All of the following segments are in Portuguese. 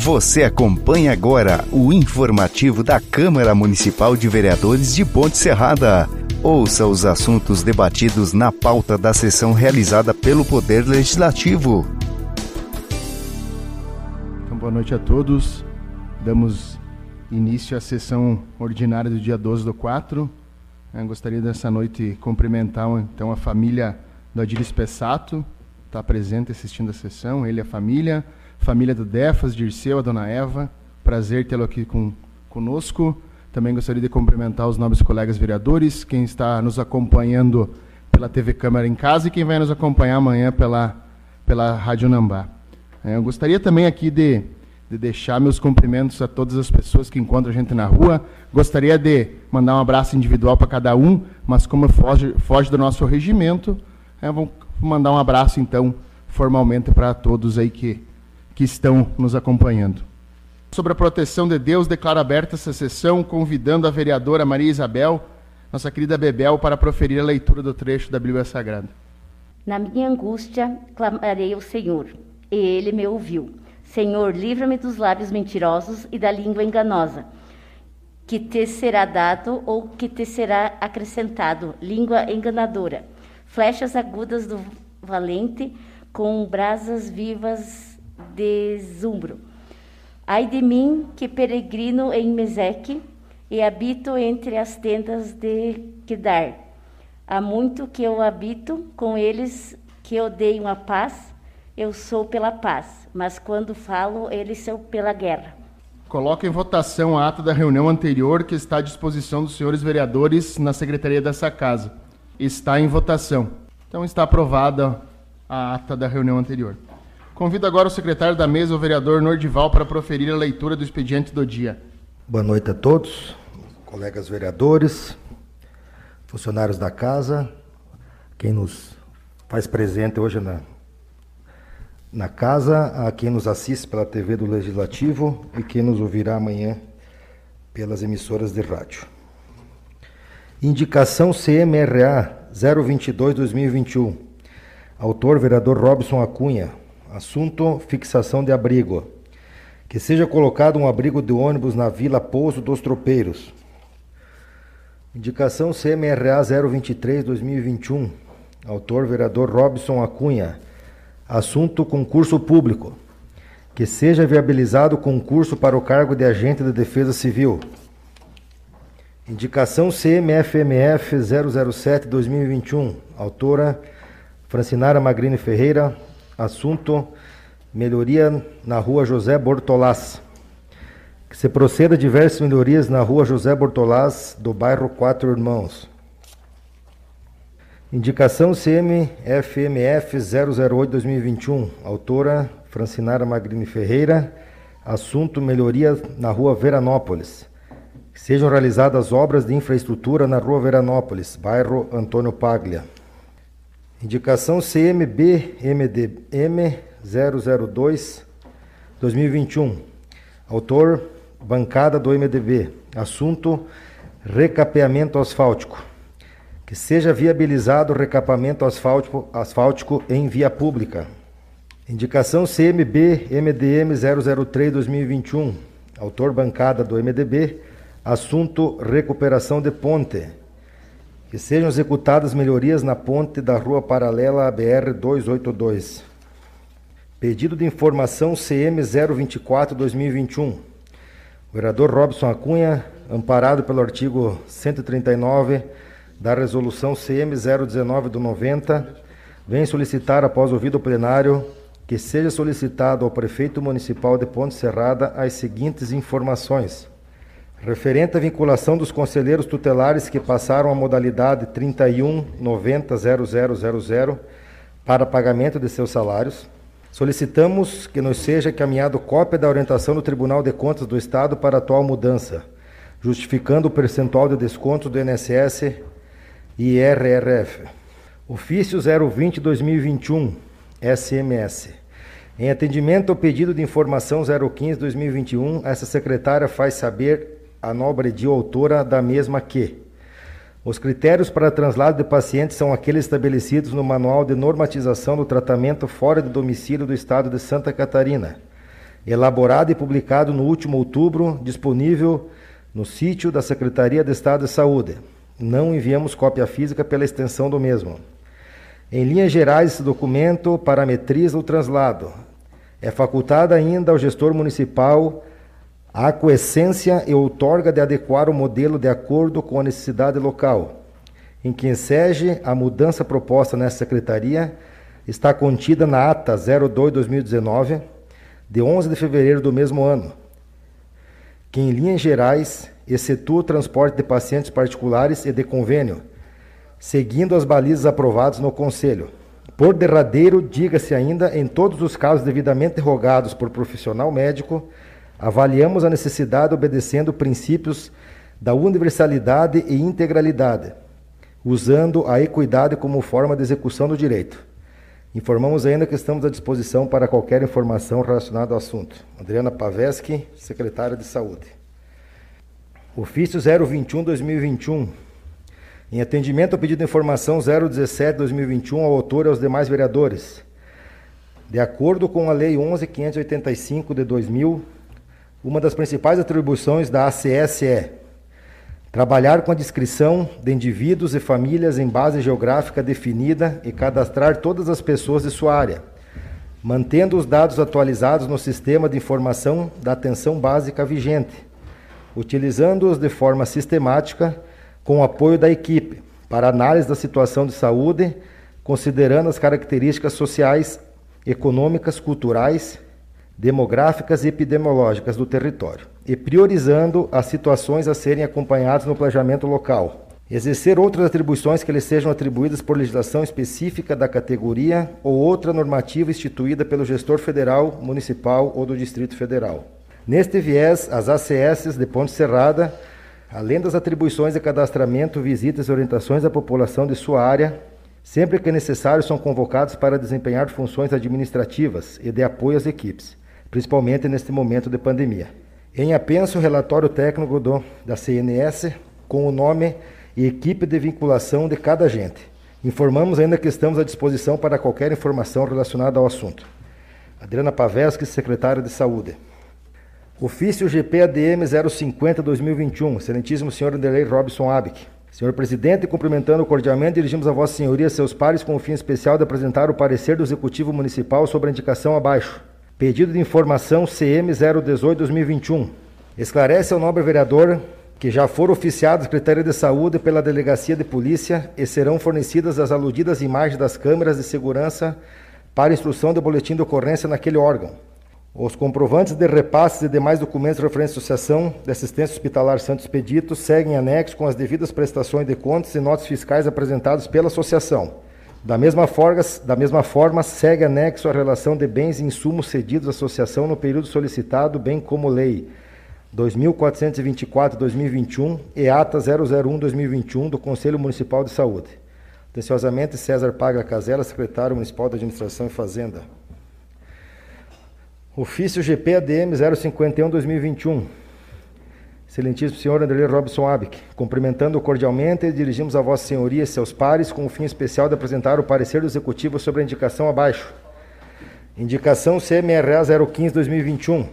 Você acompanha agora o informativo da Câmara Municipal de Vereadores de Ponte Serrada. Ouça os assuntos debatidos na pauta da sessão realizada pelo Poder Legislativo. Então, boa noite a todos. Damos início à sessão ordinária do dia 12 do 4. Eu gostaria dessa noite cumprimentar então a família do Adiris Pessato, está presente assistindo a sessão, ele e a família família do Defas, Dirceu, a dona Eva. Prazer tê-lo aqui com, conosco. Também gostaria de cumprimentar os nobres colegas vereadores, quem está nos acompanhando pela TV Câmara em casa e quem vai nos acompanhar amanhã pela, pela Rádio Nambá. É, eu gostaria também aqui de, de deixar meus cumprimentos a todas as pessoas que encontram a gente na rua. Gostaria de mandar um abraço individual para cada um, mas como foge, foge do nosso regimento, é, vamos mandar um abraço então formalmente para todos aí que que estão nos acompanhando. Sobre a proteção de Deus, declaro aberta essa sessão, convidando a vereadora Maria Isabel, nossa querida Bebel, para proferir a leitura do trecho da Bíblia Sagrada. Na minha angústia, clamarei ao Senhor, e ele me ouviu. Senhor, livra-me dos lábios mentirosos e da língua enganosa, que te será dado ou que te será acrescentado, língua enganadora. Flechas agudas do valente, com brasas vivas desumbro. Ai de mim, que peregrino em Meseque e habito entre as tendas de Kedar. Há muito que eu habito com eles que odeiam a paz, eu sou pela paz, mas quando falo, eles são pela guerra. Coloco em votação a ata da reunião anterior que está à disposição dos senhores vereadores na secretaria dessa casa. Está em votação. Então está aprovada a ata da reunião anterior. Convido agora o secretário da mesa, o vereador Nordival, para proferir a leitura do expediente do dia. Boa noite a todos, colegas vereadores, funcionários da casa, quem nos faz presente hoje na, na casa, a quem nos assiste pela TV do Legislativo e quem nos ouvirá amanhã pelas emissoras de rádio. Indicação CMRA 022-2021. Autor, vereador Robson Acunha. Assunto: fixação de abrigo. Que seja colocado um abrigo de ônibus na Vila Pouso dos Tropeiros. Indicação CMRA 023-2021. Autor: vereador Robson Acunha. Assunto: concurso público. Que seja viabilizado concurso para o cargo de agente de defesa civil. Indicação CMFMF 007-2021. Autora: Francinara Magrini Ferreira, Assunto: melhoria na rua José Bortolás. Que se proceda diversas melhorias na rua José Bortolás, do bairro Quatro Irmãos. Indicação CMFMF 008-2021. Autora Francinara Magrini Ferreira. Assunto: melhoria na rua Veranópolis. Que sejam realizadas obras de infraestrutura na rua Veranópolis, bairro Antônio Paglia. Indicação CMB-MDM 002 2021. Autor: Bancada do MDB. Assunto: recapeamento asfáltico. Que seja viabilizado o recapamento asfáltico, asfáltico em via pública. Indicação CMB-MDM 003 2021. Autor: Bancada do MDB. Assunto: recuperação de ponte que sejam executadas melhorias na ponte da rua paralela à BR 282. Pedido de informação CM 024-2021. O vereador Robson Acunha, amparado pelo artigo 139 da resolução CM 019 do 90, vem solicitar, após ouvido o plenário, que seja solicitado ao prefeito municipal de Ponte Serrada as seguintes informações referente à vinculação dos conselheiros tutelares que passaram a modalidade 31900000 para pagamento de seus salários, solicitamos que nos seja encaminhado cópia da orientação do Tribunal de Contas do Estado para a atual mudança, justificando o percentual de desconto do INSS e IRRF. Ofício 020-2021, SMS. Em atendimento ao pedido de informação 015-2021, essa secretária faz saber a nobre de autora da mesma que os critérios para translado de pacientes são aqueles estabelecidos no Manual de Normatização do Tratamento fora de domicílio do Estado de Santa Catarina, elaborado e publicado no último outubro, disponível no sítio da Secretaria de Estado de Saúde. Não enviamos cópia física pela extensão do mesmo. Em linhas gerais, esse documento parametriza o translado. É facultada ainda ao gestor municipal a aquiescência e outorga de adequar o modelo de acordo com a necessidade local. Em que enseje a mudança proposta nessa secretaria está contida na ata 02-2019, de 11 de fevereiro do mesmo ano, que em linhas gerais excetua o transporte de pacientes particulares e de convênio, seguindo as balizas aprovadas no Conselho. Por derradeiro, diga-se ainda, em todos os casos devidamente rogados por profissional médico, avaliamos a necessidade obedecendo princípios da universalidade e integralidade, usando a equidade como forma de execução do direito. Informamos ainda que estamos à disposição para qualquer informação relacionada ao assunto. Adriana Paveschi, secretária de Saúde. Ofício 021-2021. Em atendimento ao pedido de informação 017-2021 ao autor e aos demais vereadores. De acordo com a Lei 11.585 de 2000, uma das principais atribuições da ACS é trabalhar com a descrição de indivíduos e famílias em base geográfica definida e cadastrar todas as pessoas de sua área, mantendo os dados atualizados no sistema de informação da atenção básica vigente utilizando-os de forma sistemática com o apoio da equipe para análise da situação de saúde, considerando as características sociais, econômicas, culturais, demográficas e epidemiológicas do território, e priorizando as situações a serem acompanhadas no planejamento local. Exercer outras atribuições que lhe sejam atribuídas por legislação específica da categoria ou outra normativa instituída pelo gestor federal, municipal ou do Distrito Federal. Neste viés, as ACS de Ponte Serrada, além das atribuições de cadastramento, visitas e orientações à população de sua área, sempre que necessário, são convocados para desempenhar funções administrativas e de apoio às equipes, principalmente neste momento de pandemia. Em apenso, o relatório técnico do, da CNS com o nome e equipe de vinculação de cada agente. Informamos ainda que estamos à disposição para qualquer informação relacionada ao assunto. Adriana Paveschi, secretária de Saúde. Ofício GPADM 050-2021, excelentíssimo senhor Anderlei Robson Abic. Senhor presidente, cumprimentando cordialmente, dirigimos a Vossa Senhoria seus pares com o fim especial de apresentar o parecer do Executivo Municipal sobre a indicação abaixo. Pedido de informação CM 018-2021. Esclarece ao nobre vereador que já foram oficiados critérios de saúde pela Delegacia de Polícia e serão fornecidas as aludidas imagens das câmeras de segurança para instrução do boletim de ocorrência naquele órgão. Os comprovantes de repasses e demais documentos referentes à Associação de Assistência Hospitalar Santos Expedito seguem anexo com as devidas prestações de contas e notas fiscais apresentadas pela Associação. Da mesma, forma, da mesma forma, segue anexo a relação de bens e insumos cedidos à Associação no período solicitado, bem como Lei 2424-2021 e Ata 001-2021 do Conselho Municipal de Saúde. Atenciosamente, César Paga Casella, Secretário Municipal de Administração e Fazenda. Ofício GPADM 051-2021. Excelentíssimo senhor André Robson Abic, cumprimentando cordialmente, dirigimos a Vossa Senhoria e seus pares com o fim especial de apresentar o parecer do Executivo sobre a indicação abaixo. Indicação CMRA 015-2021.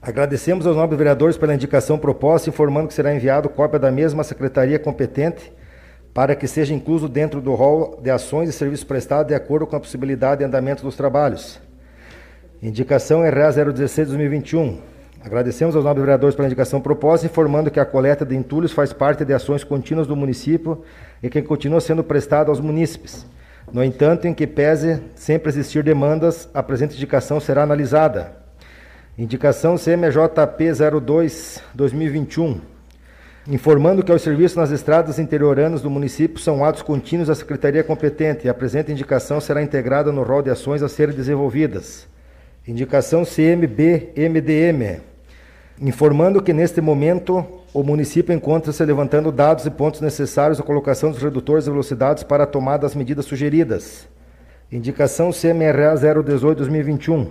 Agradecemos aos nobres vereadores pela indicação proposta, informando que será enviado cópia da mesma à Secretaria competente para que seja incluso dentro do rol de ações e serviços prestados de acordo com a possibilidade de andamento dos trabalhos. Indicação RA 016-2021. Agradecemos aos nobres vereadores pela indicação proposta, informando que a coleta de entulhos faz parte de ações contínuas do município e que continua sendo prestada aos munícipes. No entanto, em que pese sempre existir demandas, a presente indicação será analisada. Indicação CMJP 02-2021. Informando que os serviços nas estradas interioranas do município são atos contínuos da Secretaria competente e a presente indicação será integrada no rol de ações a serem desenvolvidas. Indicação CMB-MDM, informando que neste momento o município encontra-se levantando dados e pontos necessários à colocação dos redutores de velocidades para a tomada das medidas sugeridas. Indicação CMRA 018-2021,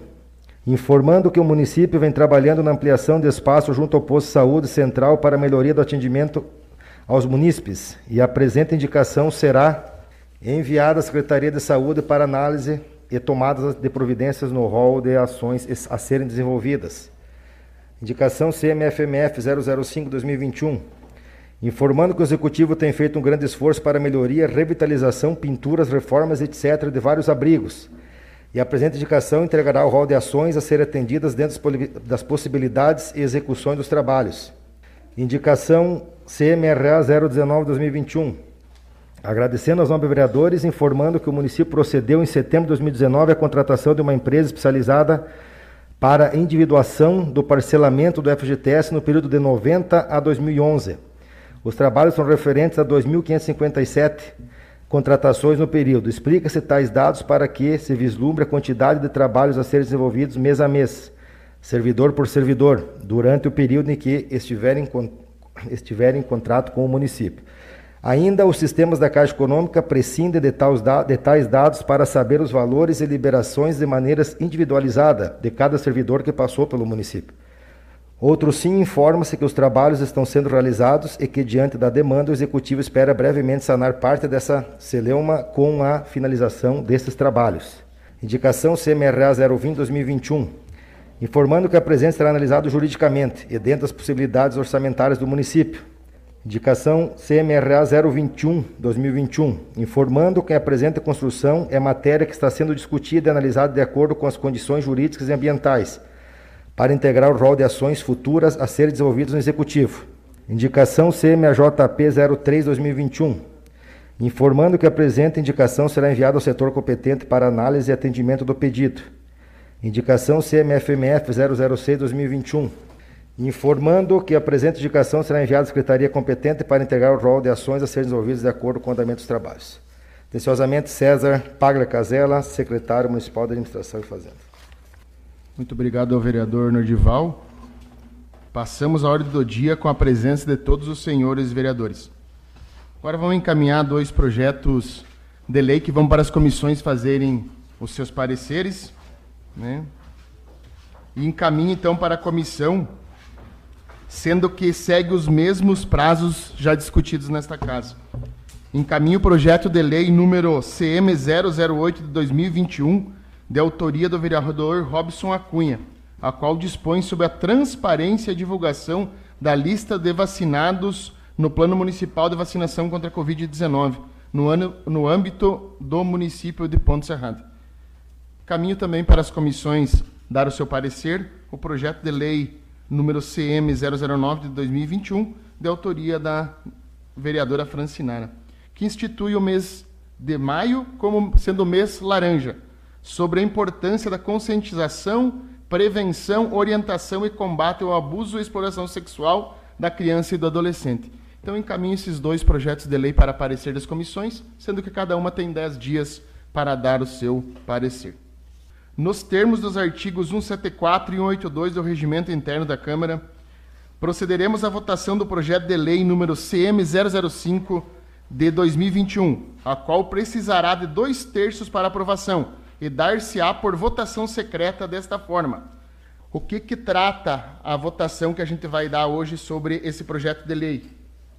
informando que o município vem trabalhando na ampliação de espaço junto ao posto de saúde central para melhoria do atendimento aos munícipes, e a presente indicação será enviada à Secretaria de Saúde para análise e tomadas de providências no rol de ações a serem desenvolvidas. Indicação CMFMF 005-2021, informando que o Executivo tem feito um grande esforço para melhoria, revitalização, pinturas, reformas, etc., de vários abrigos. E a presente indicação entregará o rol de ações a serem atendidas dentro das possibilidades e execuções dos trabalhos. Indicação CMRA 019-2021. Agradecendo aos nobres vereadores, informando que o município procedeu em setembro de 2019 à contratação de uma empresa especializada para individuação do parcelamento do FGTS no período de 90 a 2011. Os trabalhos são referentes a 2.557 contratações no período. Explica-se tais dados para que se vislumbre a quantidade de trabalhos a serem desenvolvidos mês a mês, servidor por servidor, durante o período em que estiverem, estiverem em contrato com o município. Ainda os sistemas da Caixa Econômica prescindem de tais dados para saber os valores e liberações de maneira individualizada de cada servidor que passou pelo município. Outro sim informa-se que os trabalhos estão sendo realizados e que, diante da demanda, o Executivo espera brevemente sanar parte dessa celeuma com a finalização desses trabalhos. Indicação CMRA 020-2021, informando que a presença será analisada juridicamente e dentro das possibilidades orçamentárias do município, Indicação CMRA 021-2021, informando que a presente construção é matéria que está sendo discutida e analisada de acordo com as condições jurídicas e ambientais, para integrar o rol de ações futuras a serem desenvolvidas no Executivo. Indicação CMAJP 03-2021, informando que a presente indicação será enviada ao setor competente para análise e atendimento do pedido. Indicação CMFMF 006-2021 informando que a presente indicação será enviada à Secretaria competente para integrar o rol de ações a serem desenvolvidas de acordo com o andamento dos trabalhos. Atenciosamente, César Pagla Casella, secretário municipal de Administração e Fazenda. Muito obrigado ao vereador Nordival. Passamos a ordem do dia com a presença de todos os senhores vereadores. Agora vamos encaminhar dois projetos de lei que vão para as comissões fazerem os seus pareceres. Né? E encaminho então para a comissão sendo que segue os mesmos prazos já discutidos nesta casa. Encaminho o projeto de lei número CM008 de 2021, de autoria do vereador Robson Acunha, a qual dispõe sobre a transparência e divulgação da lista de vacinados no Plano Municipal de Vacinação contra a Covid-19, no, no âmbito do município de Ponte Serrada. Caminho também para as comissões dar o seu parecer o projeto de lei número CM009 de 2021, de autoria da vereadora Francinara, que institui o mês de maio como sendo o mês laranja, sobre a importância da conscientização, prevenção, orientação e combate ao abuso e exploração sexual da criança e do adolescente. Então, encaminho esses dois projetos de lei para parecer das comissões, sendo que cada uma tem 10 dias para dar o seu parecer. Nos termos dos artigos 174 e 182 do Regimento Interno da Câmara, procederemos à votação do projeto de lei número CM005 de 2021, a qual precisará de dois terços para aprovação e dar-se-á por votação secreta desta forma. O que, que trata a votação que a gente vai dar hoje sobre esse projeto de lei?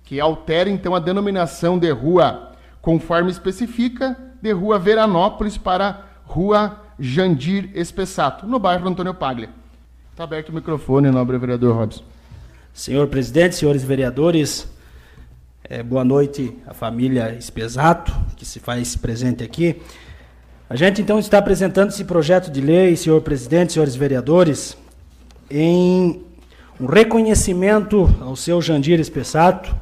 Que altera, então, a denominação de rua, conforme especifica, de Rua Veranópolis para Rua Jandir Espessato, no bairro Antônio Paglia. Está aberto o microfone, nobre vereador Robson. Senhor presidente, senhores vereadores, é, boa noite à família Espesato, que se faz presente aqui. A gente então está apresentando esse projeto de lei, senhor presidente, senhores vereadores, em um reconhecimento ao seu Jandir Espessato,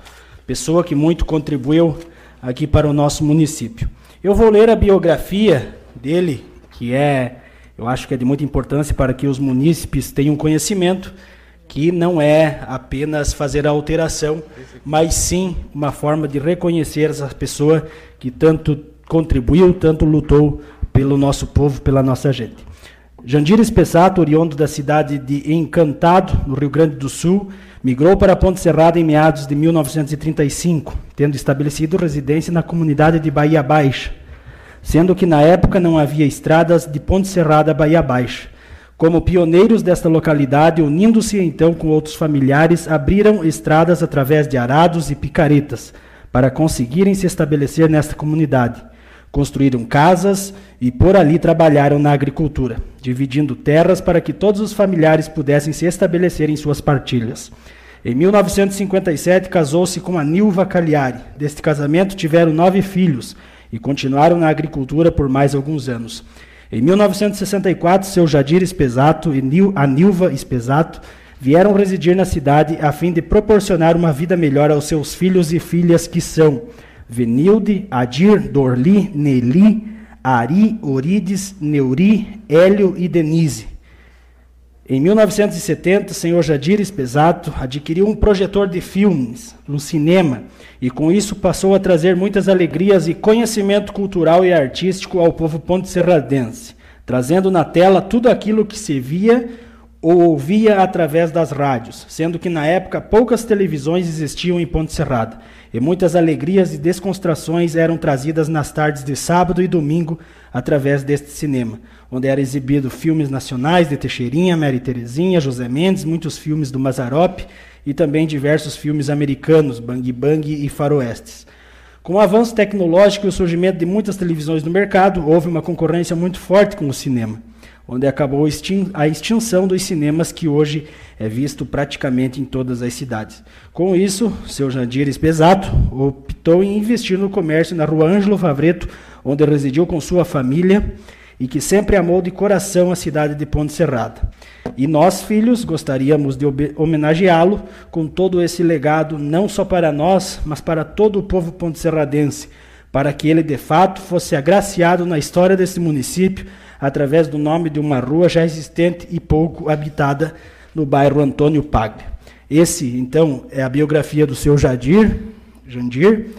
pessoa que muito contribuiu aqui para o nosso município. Eu vou ler a biografia dele que é, eu acho que é de muita importância para que os munícipes tenham conhecimento que não é apenas fazer a alteração, mas sim uma forma de reconhecer essa pessoa que tanto contribuiu, tanto lutou pelo nosso povo, pela nossa gente. Jandir Espessato, oriundo da cidade de Encantado, no Rio Grande do Sul, migrou para Ponte Serrada em meados de 1935, tendo estabelecido residência na comunidade de Bahia Baixa, sendo que na época não havia estradas de Ponte Serrada a Bahia Baixa. Como pioneiros desta localidade, unindo-se então com outros familiares, abriram estradas através de arados e picaretas para conseguirem se estabelecer nesta comunidade. Construíram casas e por ali trabalharam na agricultura, dividindo terras para que todos os familiares pudessem se estabelecer em suas partilhas. Em 1957, casou-se com a Nilva Cagliari. Deste casamento tiveram nove filhos e continuaram na agricultura por mais alguns anos. Em 1964, seu Jadir Espesato e a Nilva Espesato vieram residir na cidade a fim de proporcionar uma vida melhor aos seus filhos e filhas que são Venilde, Adir, Dorli, Neli, Ari, Orides, Neuri, Hélio e Denise. Em 1970, o senhor Jadir Espesato adquiriu um projetor de filmes no cinema e com isso passou a trazer muitas alegrias e conhecimento cultural e artístico ao povo ponte-serradense, trazendo na tela tudo aquilo que se via ou ouvia através das rádios, sendo que na época poucas televisões existiam em Ponte Serrada, e muitas alegrias e descontrações eram trazidas nas tardes de sábado e domingo através deste cinema, onde era exibido filmes nacionais de Teixeirinha, Mary Terezinha, José Mendes, muitos filmes do Mazarop e também diversos filmes americanos, Bang Bang e Faroestes. Com o avanço tecnológico e o surgimento de muitas televisões no mercado, houve uma concorrência muito forte com o cinema onde acabou a extinção dos cinemas que hoje é visto praticamente em todas as cidades. Com isso, seu Jandir Espesato optou em investir no comércio na rua Ângelo Favreto, onde residiu com sua família e que sempre amou de coração a cidade de Ponte Serrada. E nós, filhos, gostaríamos de homenageá-lo com todo esse legado, não só para nós, mas para todo o povo ponte-serradense, para que ele de fato fosse agraciado na história desse município através do nome de uma rua já existente e pouco habitada no bairro Antônio Paglia. Esse, então, é a biografia do seu Jadir, Jandir,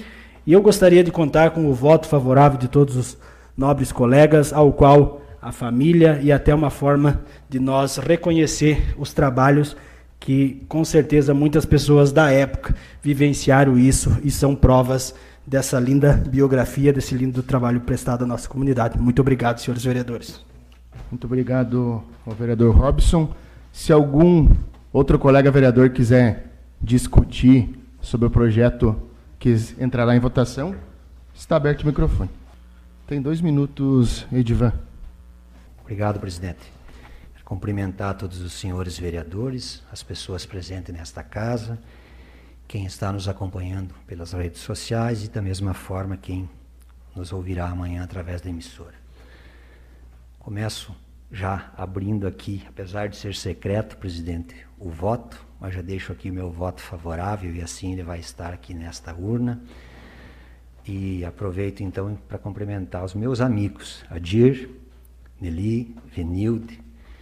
e eu gostaria de contar com o voto favorável de todos os nobres colegas, ao qual a família e até uma forma de nós reconhecer os trabalhos que, com certeza, muitas pessoas da época vivenciaram isso e são provas dessa linda biografia, desse lindo trabalho prestado à nossa comunidade. Muito obrigado, senhores vereadores. Muito obrigado ao vereador Robson. Se algum outro colega vereador quiser discutir sobre o projeto que entrará em votação, está aberto o microfone. Tem dois minutos, Edivan. Obrigado, presidente. Quero cumprimentar todos os senhores vereadores, as pessoas presentes nesta casa, quem está nos acompanhando pelas redes sociais e da mesma forma quem nos ouvirá amanhã através da emissora. Começo já abrindo aqui, apesar de ser secreto, presidente, o voto, mas já deixo aqui o meu voto favorável e assim ele vai estar aqui nesta urna. E aproveito então para cumprimentar os meus amigos, Adir, Nelly, Venilde,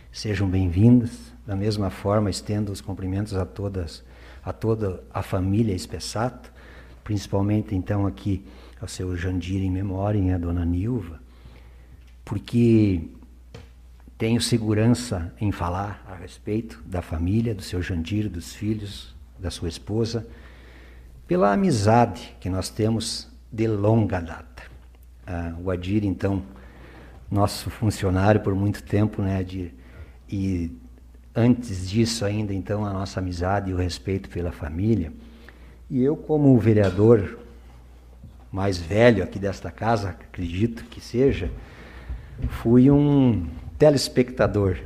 sejam bem-vindos. Da mesma forma, estendo os cumprimentos a todas a toda a família Espessato, principalmente então aqui ao seu Jandir em memória, a dona Nilva, porque tenho segurança em falar a respeito da família, do seu Jandir, dos filhos, da sua esposa, pela amizade que nós temos de longa data. Ah, o Adir, então, nosso funcionário por muito tempo, né, Adir? E antes disso ainda, então, a nossa amizade e o respeito pela família. E eu, como vereador mais velho aqui desta casa, acredito que seja, fui um telespectador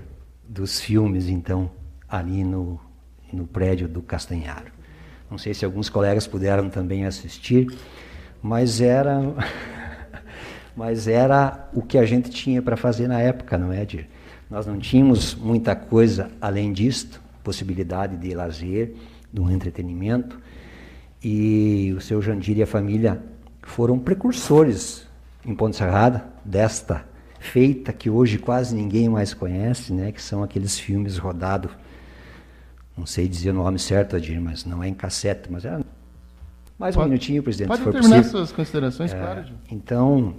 dos filmes, então, ali no, no prédio do Castanharo. Não sei se alguns colegas puderam também assistir, mas era, mas era o que a gente tinha para fazer na época, não é, Dir? Nós não tínhamos muita coisa além disto, possibilidade de lazer, do entretenimento. E o seu Jandir e a família foram precursores em Ponte Serrada desta feita que hoje quase ninguém mais conhece, né, que são aqueles filmes rodados, não sei dizer o nome certo, Adir, mas não é em cassete, mas é mais um pode, minutinho, presidente. Pode terminar possível. suas considerações, é, claro. Então,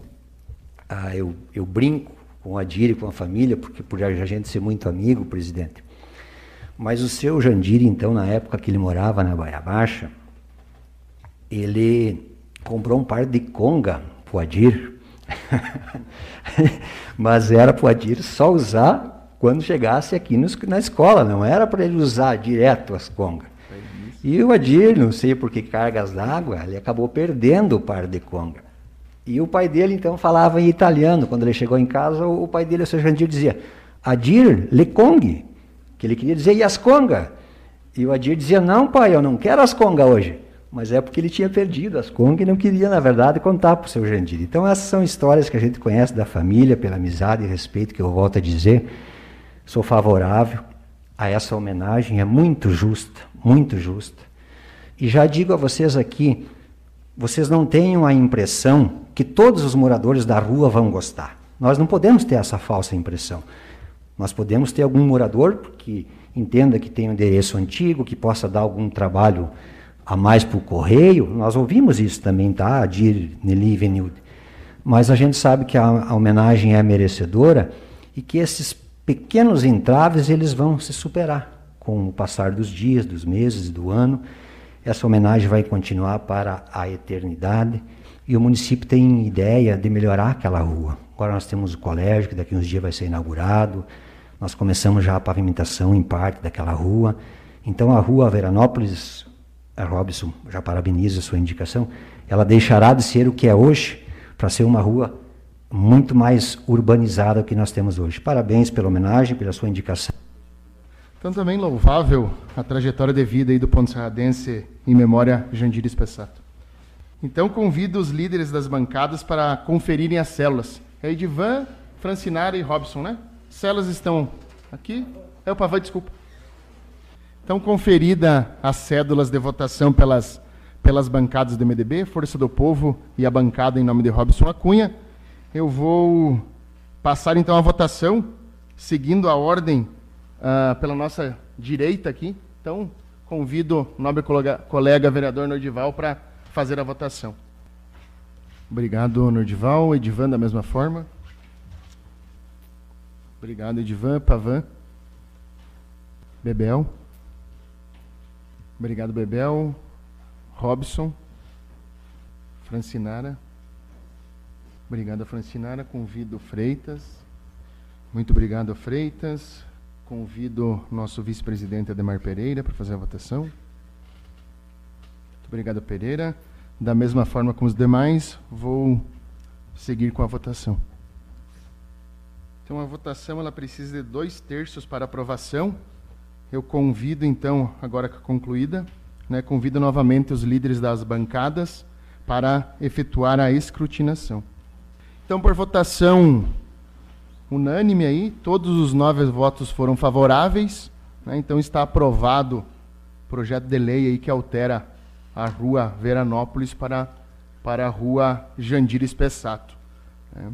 ah, eu, eu brinco com o Adir e com a família, porque por a gente ser muito amigo, presidente. Mas o seu Jandir, então, na época que ele morava na Baia Baixa, ele comprou um par de conga pro Adir. Mas era pro Adir só usar quando chegasse aqui nos, na escola, não era para ele usar direto as congas. E o Adir, não sei por que cargas d'água, ele acabou perdendo o par de conga. E o pai dele então falava em italiano. Quando ele chegou em casa, o pai dele, o seu Jandir, dizia Adir le Kong, que ele queria dizer Yasconga. E o Adir dizia: Não, pai, eu não quero as conga hoje. Mas é porque ele tinha perdido as conga e não queria, na verdade, contar para o seu Jandir. Então, essas são histórias que a gente conhece da família, pela amizade e respeito, que eu volto a dizer. Sou favorável a essa homenagem, é muito justa, muito justa. E já digo a vocês aqui, vocês não tenham a impressão que todos os moradores da rua vão gostar. Nós não podemos ter essa falsa impressão. Nós podemos ter algum morador que entenda que tem um endereço antigo, que possa dar algum trabalho a mais para o correio. Nós ouvimos isso também, tá? Dir Nelly Venilde. Mas a gente sabe que a, a homenagem é merecedora e que esses pequenos entraves eles vão se superar com o passar dos dias, dos meses, do ano. Essa homenagem vai continuar para a eternidade e o município tem ideia de melhorar aquela rua. Agora nós temos o colégio, que daqui uns dias vai ser inaugurado. Nós começamos já a pavimentação em parte daquela rua. Então a rua Veranópolis, a Robson já parabeniza a sua indicação, ela deixará de ser o que é hoje para ser uma rua muito mais urbanizada que nós temos hoje. Parabéns pela homenagem, pela sua indicação. Então também louvável a trajetória de vida aí do Ponto Serradense em memória Jandir Espessato. Então convido os líderes das bancadas para conferirem as células. É Edivan, Francinara e Robson, né? Células estão aqui. É o Pavan, desculpa. Então, conferida as cédulas de votação pelas, pelas bancadas do MDB, Força do Povo e a bancada em nome de Robson Acunha, eu vou passar então a votação, seguindo a ordem uh, pela nossa direita aqui. Então, convido o nobre colega, colega vereador Nordival para fazer a votação. Obrigado, Nordival. Edivan, da mesma forma. Obrigado, Edivan. Pavan. Bebel. Obrigado, Bebel. Robson. Francinara. Obrigado, Francinara. Convido Freitas. Muito obrigado, Freitas. Convido nosso vice-presidente Ademar Pereira para fazer a votação. Muito obrigado, Pereira. Da mesma forma com os demais, vou seguir com a votação. Então, a votação ela precisa de dois terços para aprovação. Eu convido, então, agora concluída, né, convido novamente os líderes das bancadas para efetuar a escrutinação. Então, por votação unânime aí, todos os nove votos foram favoráveis, né, então está aprovado o projeto de lei aí que altera a rua Veranópolis para, para a rua Jandir Espessato. Né?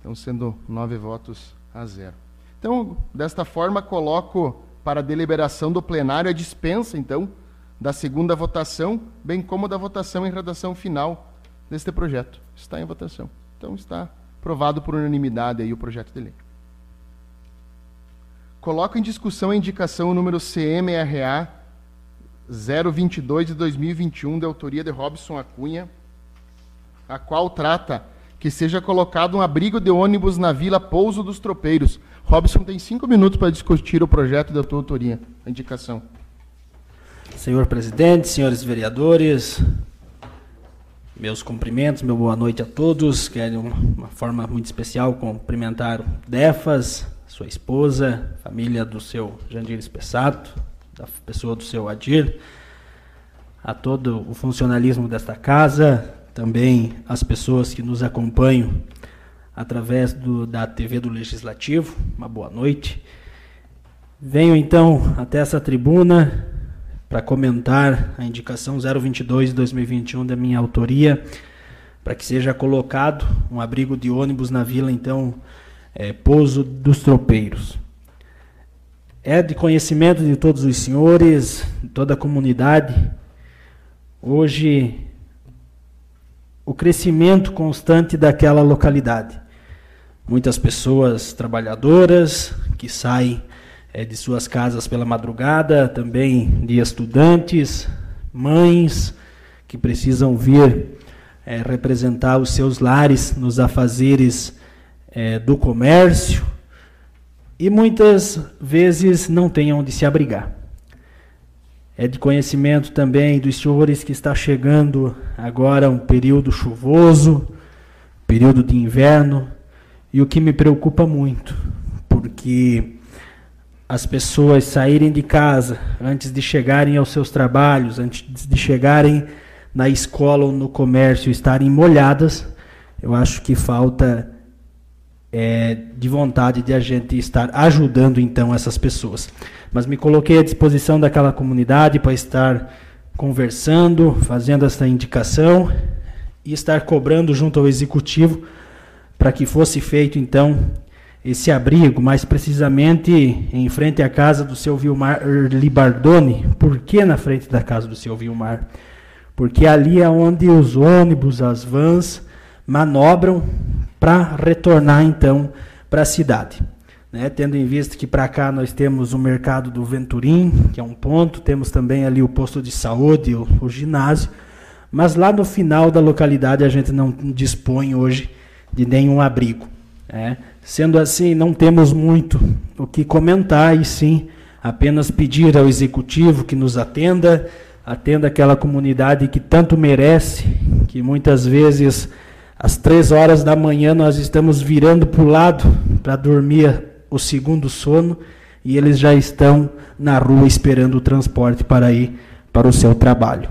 Então, sendo nove votos a zero. Então, desta forma, coloco para deliberação do plenário a dispensa, então, da segunda votação, bem como da votação em redação final deste projeto. Está em votação. Então, está aprovado por unanimidade aí o projeto de lei. Coloco em discussão a indicação número CMRA 022 de 2021, de autoria de Robson Acunha, a qual trata que seja colocado um abrigo de ônibus na Vila Pouso dos Tropeiros. Robson tem cinco minutos para discutir o projeto da tua autoria, a indicação. Senhor presidente, senhores vereadores, meus cumprimentos, meu boa noite a todos. Quero, de uma forma muito especial, cumprimentar o Defas, sua esposa, família do seu Jandir Espessato, da pessoa do seu Adir, a todo o funcionalismo desta casa, também as pessoas que nos acompanham através do, da TV do Legislativo. Uma boa noite. Venho então até essa tribuna para comentar a indicação 022 de 2021 da minha autoria, para que seja colocado um abrigo de ônibus na vila, então, é, Pouso dos Tropeiros. É de conhecimento de todos os senhores, de toda a comunidade. Hoje, o crescimento constante daquela localidade. Muitas pessoas trabalhadoras que saem é, de suas casas pela madrugada, também de estudantes, mães que precisam vir é, representar os seus lares nos afazeres é, do comércio e muitas vezes não têm onde se abrigar. É de conhecimento também dos senhores que está chegando agora um período chuvoso, período de inverno, e o que me preocupa muito, porque as pessoas saírem de casa antes de chegarem aos seus trabalhos, antes de chegarem na escola ou no comércio, estarem molhadas, eu acho que falta é, de vontade de a gente estar ajudando então essas pessoas. Mas me coloquei à disposição daquela comunidade para estar conversando, fazendo essa indicação e estar cobrando junto ao executivo para que fosse feito então esse abrigo, mais precisamente em frente à casa do seu Vilmar Libardoni. Por que na frente da casa do seu Vilmar? Porque ali é onde os ônibus, as vans manobram para retornar então para a cidade. Né? Tendo em vista que para cá nós temos o mercado do Venturim, que é um ponto, temos também ali o posto de saúde, o, o ginásio, mas lá no final da localidade a gente não dispõe hoje de nenhum abrigo. Né? Sendo assim, não temos muito o que comentar, e sim apenas pedir ao executivo que nos atenda, atenda aquela comunidade que tanto merece, que muitas vezes às três horas da manhã nós estamos virando para o lado para dormir o segundo sono e eles já estão na rua esperando o transporte para ir para o seu trabalho.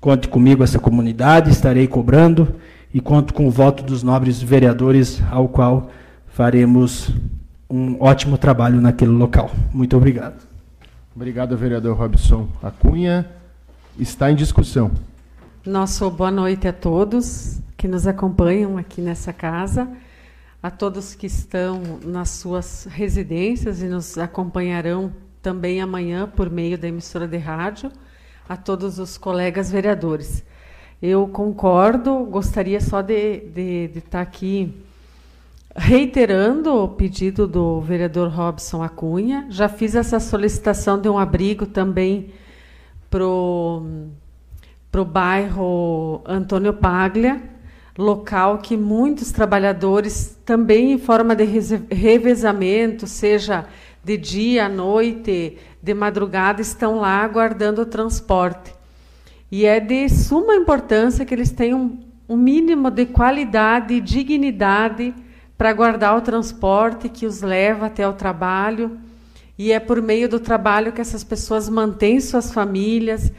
Conte comigo essa comunidade, estarei cobrando e conto com o voto dos nobres vereadores, ao qual faremos um ótimo trabalho naquele local. Muito obrigado. Obrigado, vereador Robson Acunha. Está em discussão. Nosso boa noite a todos que nos acompanham aqui nessa casa, a todos que estão nas suas residências e nos acompanharão também amanhã por meio da emissora de rádio, a todos os colegas vereadores. Eu concordo, gostaria só de, de, de estar aqui reiterando o pedido do vereador Robson Acunha. Já fiz essa solicitação de um abrigo também para o bairro Antônio Paglia, local que muitos trabalhadores, também em forma de revezamento, seja de dia, à noite, de madrugada, estão lá aguardando o transporte. E é de suma importância que eles tenham um mínimo de qualidade e dignidade para guardar o transporte que os leva até o trabalho. E é por meio do trabalho que essas pessoas mantêm suas famílias,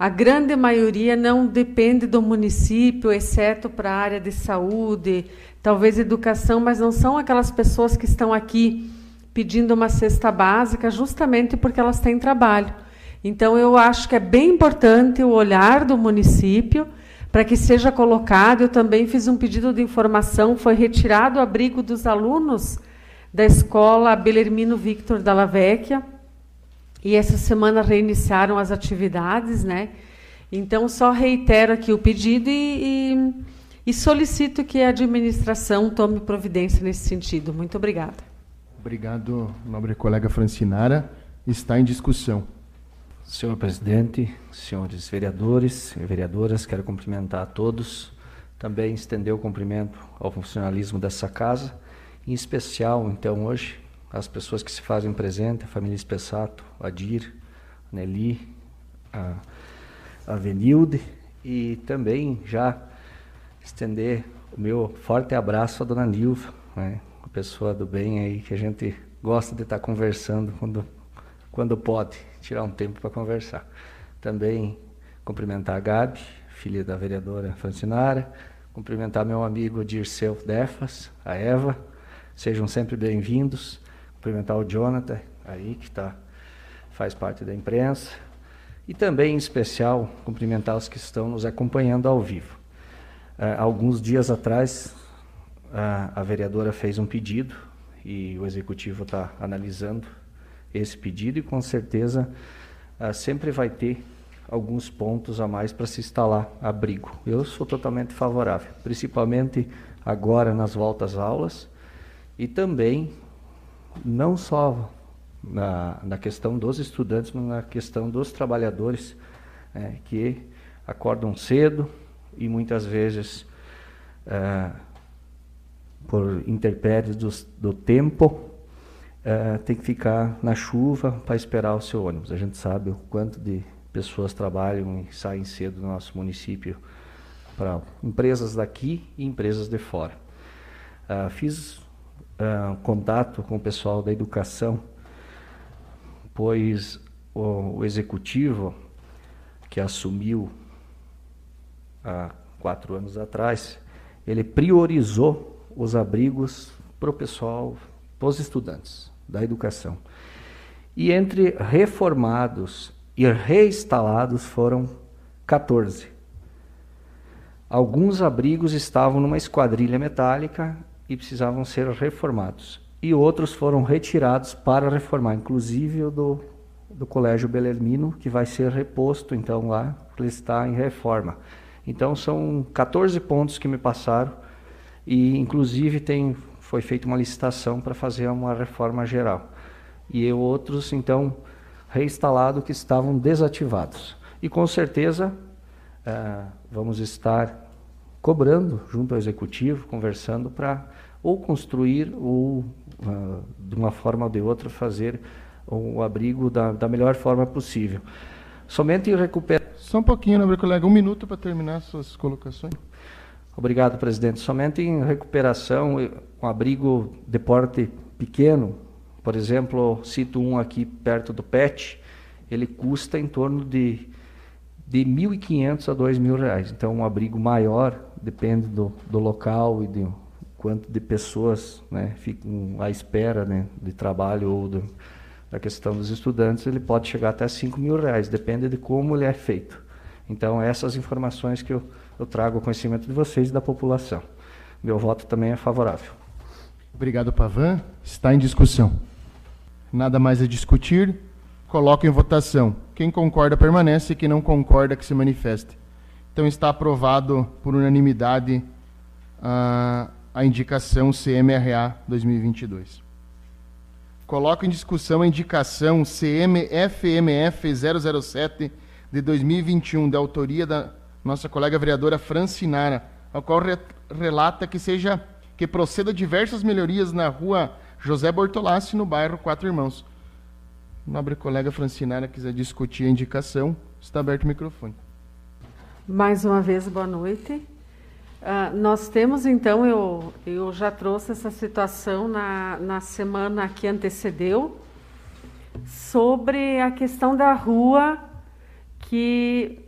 a grande maioria não depende do município, exceto para a área de saúde, talvez educação, mas não são aquelas pessoas que estão aqui pedindo uma cesta básica justamente porque elas têm trabalho. Então, eu acho que é bem importante o olhar do município para que seja colocado. Eu também fiz um pedido de informação, foi retirado o abrigo dos alunos da escola Belermino Victor da Vecchia, e essa semana reiniciaram as atividades, né? Então, só reitero aqui o pedido e, e, e solicito que a administração tome providência nesse sentido. Muito obrigada. Obrigado, nobre colega Francinara. Está em discussão. Senhor presidente, senhores vereadores e vereadoras, quero cumprimentar a todos. Também estender o cumprimento ao funcionalismo dessa casa, em especial, então, hoje, as pessoas que se fazem presente, a família Espessato, a Dir, a Nelly, a, a Venilde, e também já estender o meu forte abraço à dona Nilva, né, uma pessoa do bem aí que a gente gosta de estar conversando quando, quando pode, tirar um tempo para conversar. Também cumprimentar a Gabi, filha da vereadora Francinara, cumprimentar meu amigo Dirceu Defas, a Eva, sejam sempre bem-vindos cumprimentar o Jonathan aí que tá, faz parte da imprensa e também em especial cumprimentar os que estão nos acompanhando ao vivo. Uh, alguns dias atrás uh, a vereadora fez um pedido e o executivo está analisando esse pedido e com certeza uh, sempre vai ter alguns pontos a mais para se instalar abrigo. Eu sou totalmente favorável, principalmente agora nas voltas aulas e também não só na, na questão dos estudantes, mas na questão dos trabalhadores é, que acordam cedo e muitas vezes é, por intempéries do, do tempo é, tem que ficar na chuva para esperar o seu ônibus. A gente sabe o quanto de pessoas trabalham e saem cedo no nosso município para empresas daqui e empresas de fora. Uh, fiz uh, contato com o pessoal da educação, pois o, o executivo que assumiu há quatro anos atrás, ele priorizou os abrigos para o pessoal, para os estudantes da educação. E entre reformados e reinstalados foram 14. Alguns abrigos estavam numa esquadrilha metálica e precisavam ser reformados. E outros foram retirados para reformar, inclusive o do, do Colégio Belermino, que vai ser reposto então lá, ele está em reforma. Então são 14 pontos que me passaram e inclusive tem, foi feita uma licitação para fazer uma reforma geral. E outros então reinstalado que estavam desativados. E com certeza uh, vamos estar cobrando junto ao executivo, conversando para ou construir ou uh, de uma forma ou de outra fazer o abrigo da, da melhor forma possível. Somente recuperar. Só um pouquinho, meu colega, um minuto para terminar suas colocações. Obrigado, presidente. Somente em recuperação, um abrigo de porte pequeno, por exemplo, cito um aqui perto do PET, ele custa em torno de, de 1.500 a 2.000 reais. Então, um abrigo maior, depende do, do local e de quanto de pessoas né, ficam à espera né, de trabalho ou do, da questão dos estudantes, ele pode chegar até 5 mil reais, depende de como ele é feito. Então, essas informações que eu, eu trago ao conhecimento de vocês e da população. Meu voto também é favorável. Obrigado, Pavan. Está em discussão. Nada mais a discutir. Coloco em votação. Quem concorda permanece, quem não concorda que se manifeste. Então está aprovado por unanimidade a, a indicação CMRA 2022. Coloco em discussão a indicação CMFMF 007 de 2021, da autoria da nossa colega vereadora Francinara, a qual re relata que seja que proceda diversas melhorias na rua José Bortolassi, no bairro Quatro Irmãos. Nobre colega Francinara quiser discutir a indicação, está aberto o microfone. Mais uma vez, boa noite. Uh, nós temos, então, eu, eu já trouxe essa situação na, na semana que antecedeu, sobre a questão da rua que,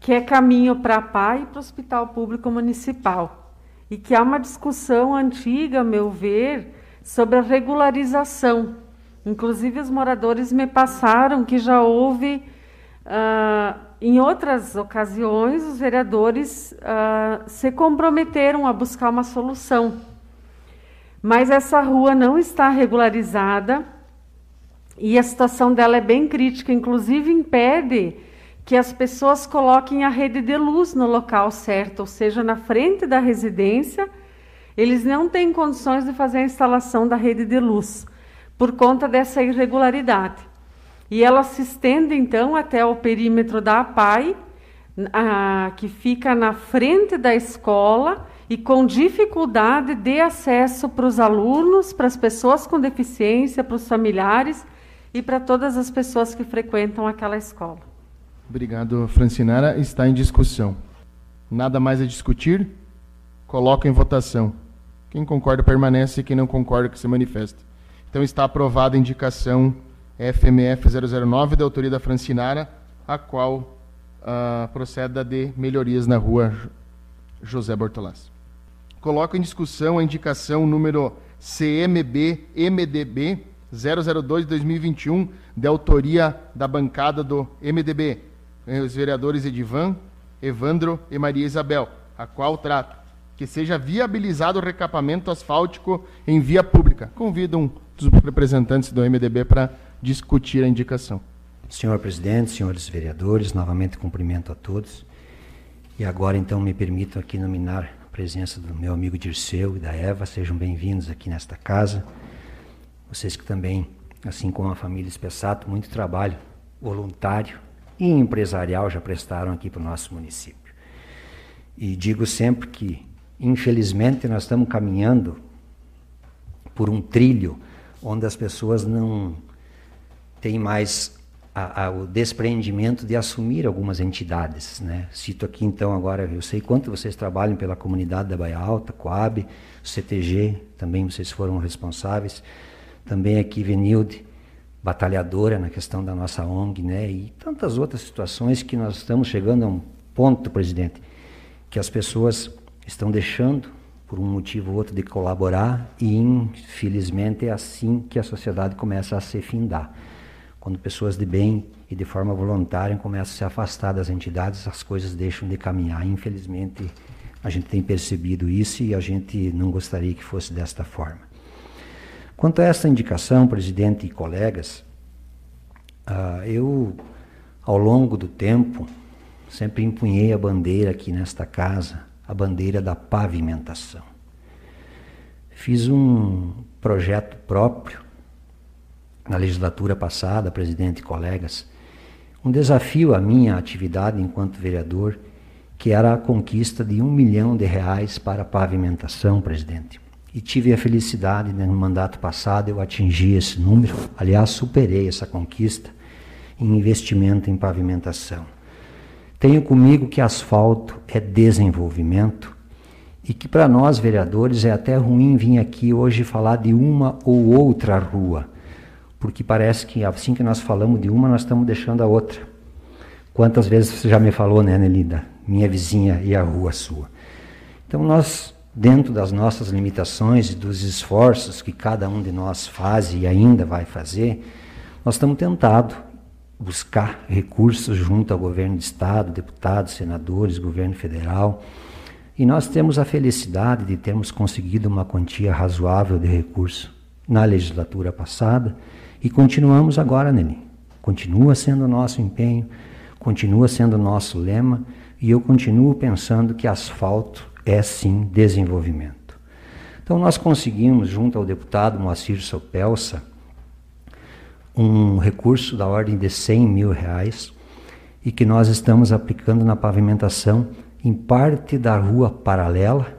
que é caminho para a PAI e para o Hospital Público Municipal. E que há uma discussão antiga, a meu ver, sobre a regularização. Inclusive, os moradores me passaram que já houve, uh, em outras ocasiões, os vereadores uh, se comprometeram a buscar uma solução. Mas essa rua não está regularizada e a situação dela é bem crítica, inclusive impede que as pessoas coloquem a rede de luz no local certo, ou seja, na frente da residência eles não têm condições de fazer a instalação da rede de luz, por conta dessa irregularidade. E ela se estende, então, até o perímetro da APAI, a, que fica na frente da escola e com dificuldade de acesso para os alunos, para as pessoas com deficiência, para os familiares e para todas as pessoas que frequentam aquela escola. Obrigado, Francinara. Está em discussão. Nada mais a discutir? Coloco em votação. Quem concorda permanece, quem não concorda que se manifeste. Então está aprovada a indicação FMF 009 da autoria da Francinara, a qual uh, proceda de melhorias na rua José Bortolas. Coloco em discussão a indicação número CMB MDB 002 2021, de autoria da bancada do MDB, os vereadores Edivan, Evandro e Maria Isabel, a qual trata que seja viabilizado o recapamento asfáltico em via pública. Convido um dos representantes do MDB para discutir a indicação. Senhor presidente, senhores vereadores, novamente cumprimento a todos. E agora, então, me permito aqui nominar a presença do meu amigo Dirceu e da Eva. Sejam bem-vindos aqui nesta casa. Vocês que também, assim como a família Espessato, muito trabalho voluntário e empresarial já prestaram aqui para o nosso município. E digo sempre que Infelizmente, nós estamos caminhando por um trilho onde as pessoas não têm mais a, a, o despreendimento de assumir algumas entidades. Né? Cito aqui então agora, eu sei quanto vocês trabalham pela comunidade da Baia Alta, Coab, CTG, também vocês foram responsáveis. Também aqui Venilde, batalhadora na questão da nossa ONG, né? E tantas outras situações que nós estamos chegando a um ponto, presidente, que as pessoas estão deixando por um motivo ou outro de colaborar e infelizmente é assim que a sociedade começa a se findar. Quando pessoas de bem e de forma voluntária começam a se afastar das entidades, as coisas deixam de caminhar. Infelizmente, a gente tem percebido isso e a gente não gostaria que fosse desta forma. Quanto a essa indicação, presidente e colegas, uh, eu, ao longo do tempo, sempre empunhei a bandeira aqui nesta casa, a bandeira da pavimentação. Fiz um projeto próprio na legislatura passada, presidente e colegas, um desafio à minha atividade enquanto vereador, que era a conquista de um milhão de reais para pavimentação, presidente. E tive a felicidade, né, no mandato passado, eu atingi esse número, aliás, superei essa conquista em investimento em pavimentação. Tenho comigo que asfalto é desenvolvimento e que para nós vereadores é até ruim vir aqui hoje falar de uma ou outra rua porque parece que assim que nós falamos de uma, nós estamos deixando a outra. Quantas vezes você já me falou, né, Nelinda? Minha vizinha e a rua sua. Então, nós, dentro das nossas limitações e dos esforços que cada um de nós faz e ainda vai fazer, nós estamos tentando buscar recursos junto ao governo de Estado, deputados, senadores, governo federal. E nós temos a felicidade de termos conseguido uma quantia razoável de recurso na legislatura passada e continuamos agora nele. Continua sendo o nosso empenho, continua sendo o nosso lema, e eu continuo pensando que asfalto é sim desenvolvimento. Então nós conseguimos, junto ao deputado Moacir Sopelsa, um recurso da ordem de 100 mil reais e que nós estamos aplicando na pavimentação em parte da rua paralela,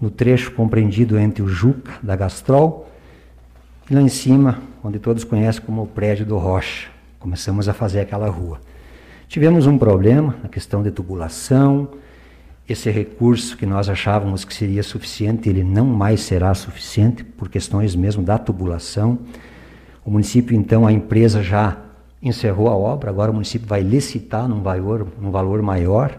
no trecho compreendido entre o Juca da Gastrol e lá em cima onde todos conhecem como o prédio do Rocha. Começamos a fazer aquela rua. Tivemos um problema na questão de tubulação. Esse recurso que nós achávamos que seria suficiente, ele não mais será suficiente por questões mesmo da tubulação. O município, então, a empresa já encerrou a obra, agora o município vai licitar num valor, num valor maior.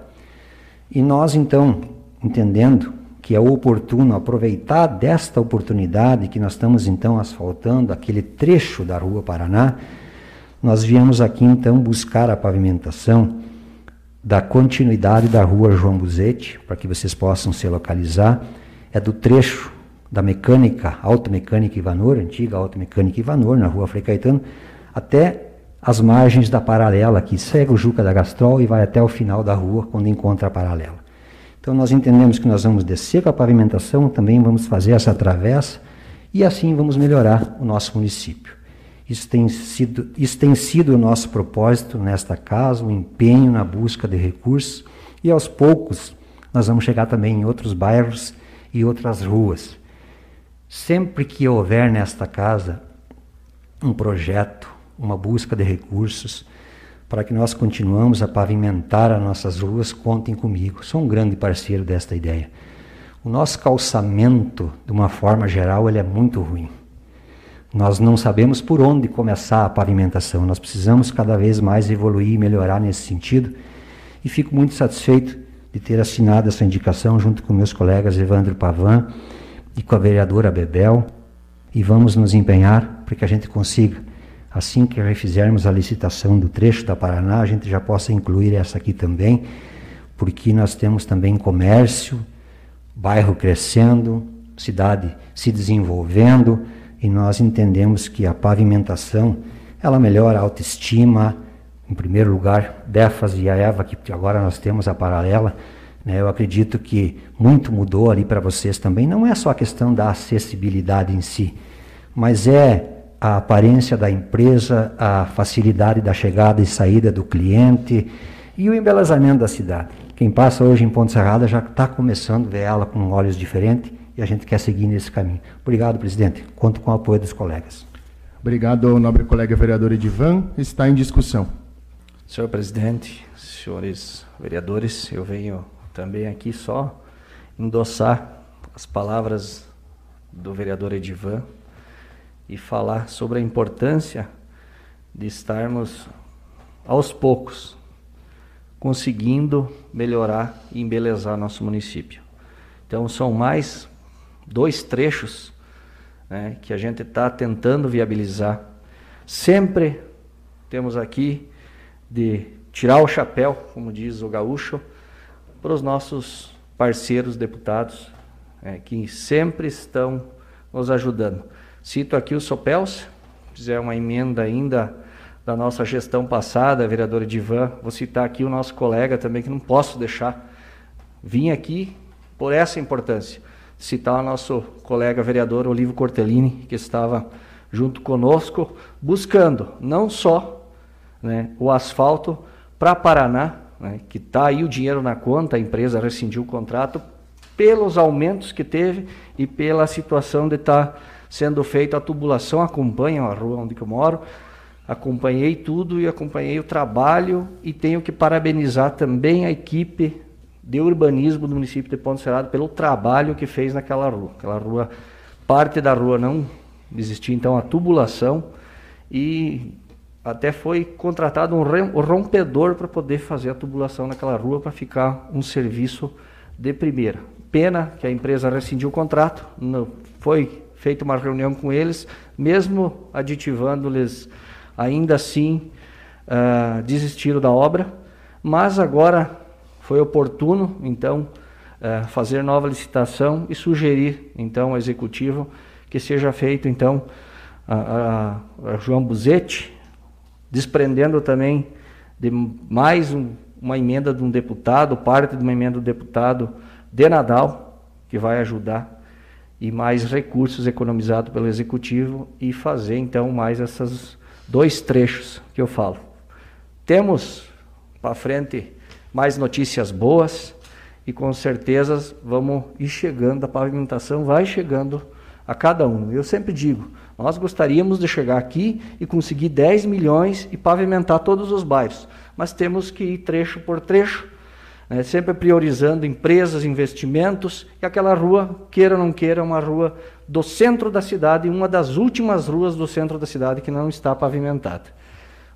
E nós, então, entendendo que é oportuno aproveitar desta oportunidade que nós estamos então asfaltando aquele trecho da Rua Paraná, nós viemos aqui então buscar a pavimentação da continuidade da Rua João Buzetti, para que vocês possam se localizar, é do trecho da mecânica, automecânica Ivanor, antiga automecânica Ivanor, na Rua Frei Caetano, até as margens da paralela, que segue o Juca da Gastrol e vai até o final da rua, quando encontra a paralela. Então nós entendemos que nós vamos descer com a pavimentação, também vamos fazer essa travessa e assim vamos melhorar o nosso município. Isso tem sido, isso tem sido o nosso propósito nesta casa, o um empenho na busca de recursos e aos poucos nós vamos chegar também em outros bairros e outras ruas. Sempre que houver nesta casa um projeto, uma busca de recursos, para que nós continuamos a pavimentar as nossas ruas, contem comigo. Sou um grande parceiro desta ideia. O nosso calçamento, de uma forma geral, ele é muito ruim. Nós não sabemos por onde começar a pavimentação. Nós precisamos cada vez mais evoluir e melhorar nesse sentido. E fico muito satisfeito de ter assinado essa indicação junto com meus colegas Evandro Pavan e com a vereadora Bebel. E vamos nos empenhar para que a gente consiga assim que refizermos a licitação do trecho da Paraná, a gente já possa incluir essa aqui também, porque nós temos também comércio, bairro crescendo, cidade se desenvolvendo, e nós entendemos que a pavimentação, ela melhora a autoestima, em primeiro lugar, Defas e a Eva, que agora nós temos a paralela, né, eu acredito que muito mudou ali para vocês também. Não é só a questão da acessibilidade em si, mas é a aparência da empresa, a facilidade da chegada e saída do cliente e o embelezamento da cidade. Quem passa hoje em Ponte Serrada já está começando a ver ela com olhos diferentes e a gente quer seguir nesse caminho. Obrigado, presidente. Conto com o apoio dos colegas. Obrigado, nobre colega vereador Edivan. Está em discussão. Senhor presidente, senhores vereadores, eu venho também aqui só endossar as palavras do vereador Edivan e falar sobre a importância de estarmos aos poucos conseguindo melhorar e embelezar nosso município. Então são mais dois trechos né, que a gente está tentando viabilizar. Sempre temos aqui de tirar o chapéu, como diz o gaúcho, para os nossos parceiros deputados é, que sempre estão nos ajudando. Cito aqui o Sopels, fizer uma emenda ainda da nossa gestão passada, vereador Edivan, vou citar aqui o nosso colega também, que não posso deixar. Vim aqui por essa importância. Citar o nosso colega vereador Olivo Cortellini, que estava junto conosco, buscando não só né, o asfalto para Paraná, né, que está aí o dinheiro na conta, a empresa rescindiu o contrato, pelos aumentos que teve e pela situação de estar tá sendo feita a tubulação, acompanham a rua onde eu moro, acompanhei tudo e acompanhei o trabalho e tenho que parabenizar também a equipe de urbanismo do município de Ponte Serrado pelo trabalho que fez naquela rua. Aquela rua, parte da rua não existia então a tubulação e até foi contratado um rompedor para poder fazer a tubulação naquela rua para ficar um serviço de primeira. Pena que a empresa rescindiu o contrato, não foi feita uma reunião com eles, mesmo aditivando-lhes, ainda assim uh, desistiram da obra, mas agora foi oportuno, então, uh, fazer nova licitação e sugerir, então, ao executivo que seja feito, então, a, a, a João Buzetti, desprendendo também de mais um, uma emenda de um deputado, parte de uma emenda do deputado de Nadal, que vai ajudar, e mais recursos economizados pelo Executivo e fazer então mais esses dois trechos que eu falo. Temos para frente mais notícias boas e com certeza vamos ir chegando, a pavimentação vai chegando a cada um. Eu sempre digo, nós gostaríamos de chegar aqui e conseguir 10 milhões e pavimentar todos os bairros, mas temos que ir trecho por trecho, né, sempre priorizando empresas, investimentos, e aquela rua, queira ou não queira, é uma rua do centro da cidade, uma das últimas ruas do centro da cidade que não está pavimentada.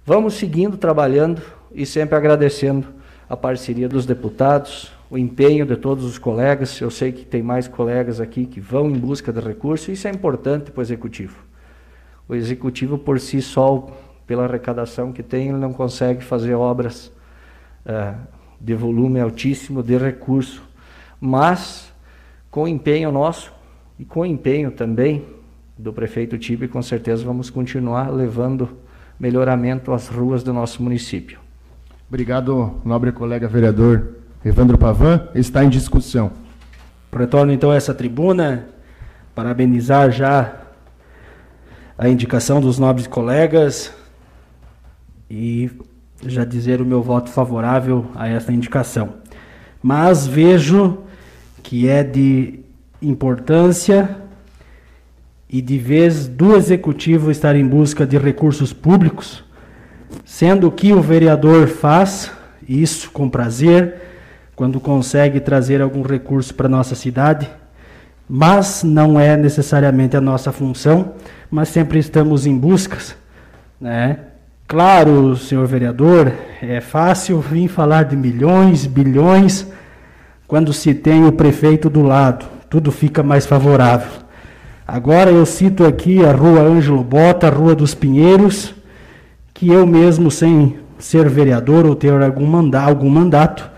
Vamos seguindo trabalhando e sempre agradecendo a parceria dos deputados, o empenho de todos os colegas. Eu sei que tem mais colegas aqui que vão em busca de recursos, isso é importante para o executivo o executivo por si só, pela arrecadação que tem, ele não consegue fazer obras é, de volume altíssimo, de recurso. Mas, com empenho nosso e com empenho também do prefeito Tibe, com certeza vamos continuar levando melhoramento às ruas do nosso município. Obrigado, nobre colega vereador Evandro Pavan. Está em discussão. Retorno então a essa tribuna, parabenizar já a indicação dos nobres colegas e já dizer o meu voto favorável a essa indicação. Mas vejo que é de importância e de vez do executivo estar em busca de recursos públicos, sendo que o vereador faz isso com prazer quando consegue trazer algum recurso para nossa cidade, mas não é necessariamente a nossa função mas sempre estamos em buscas, né? Claro, senhor vereador, é fácil vir falar de milhões, bilhões, quando se tem o prefeito do lado, tudo fica mais favorável. Agora eu cito aqui a Rua Ângelo Bota, a Rua dos Pinheiros, que eu mesmo, sem ser vereador ou ter algum, manda algum mandato,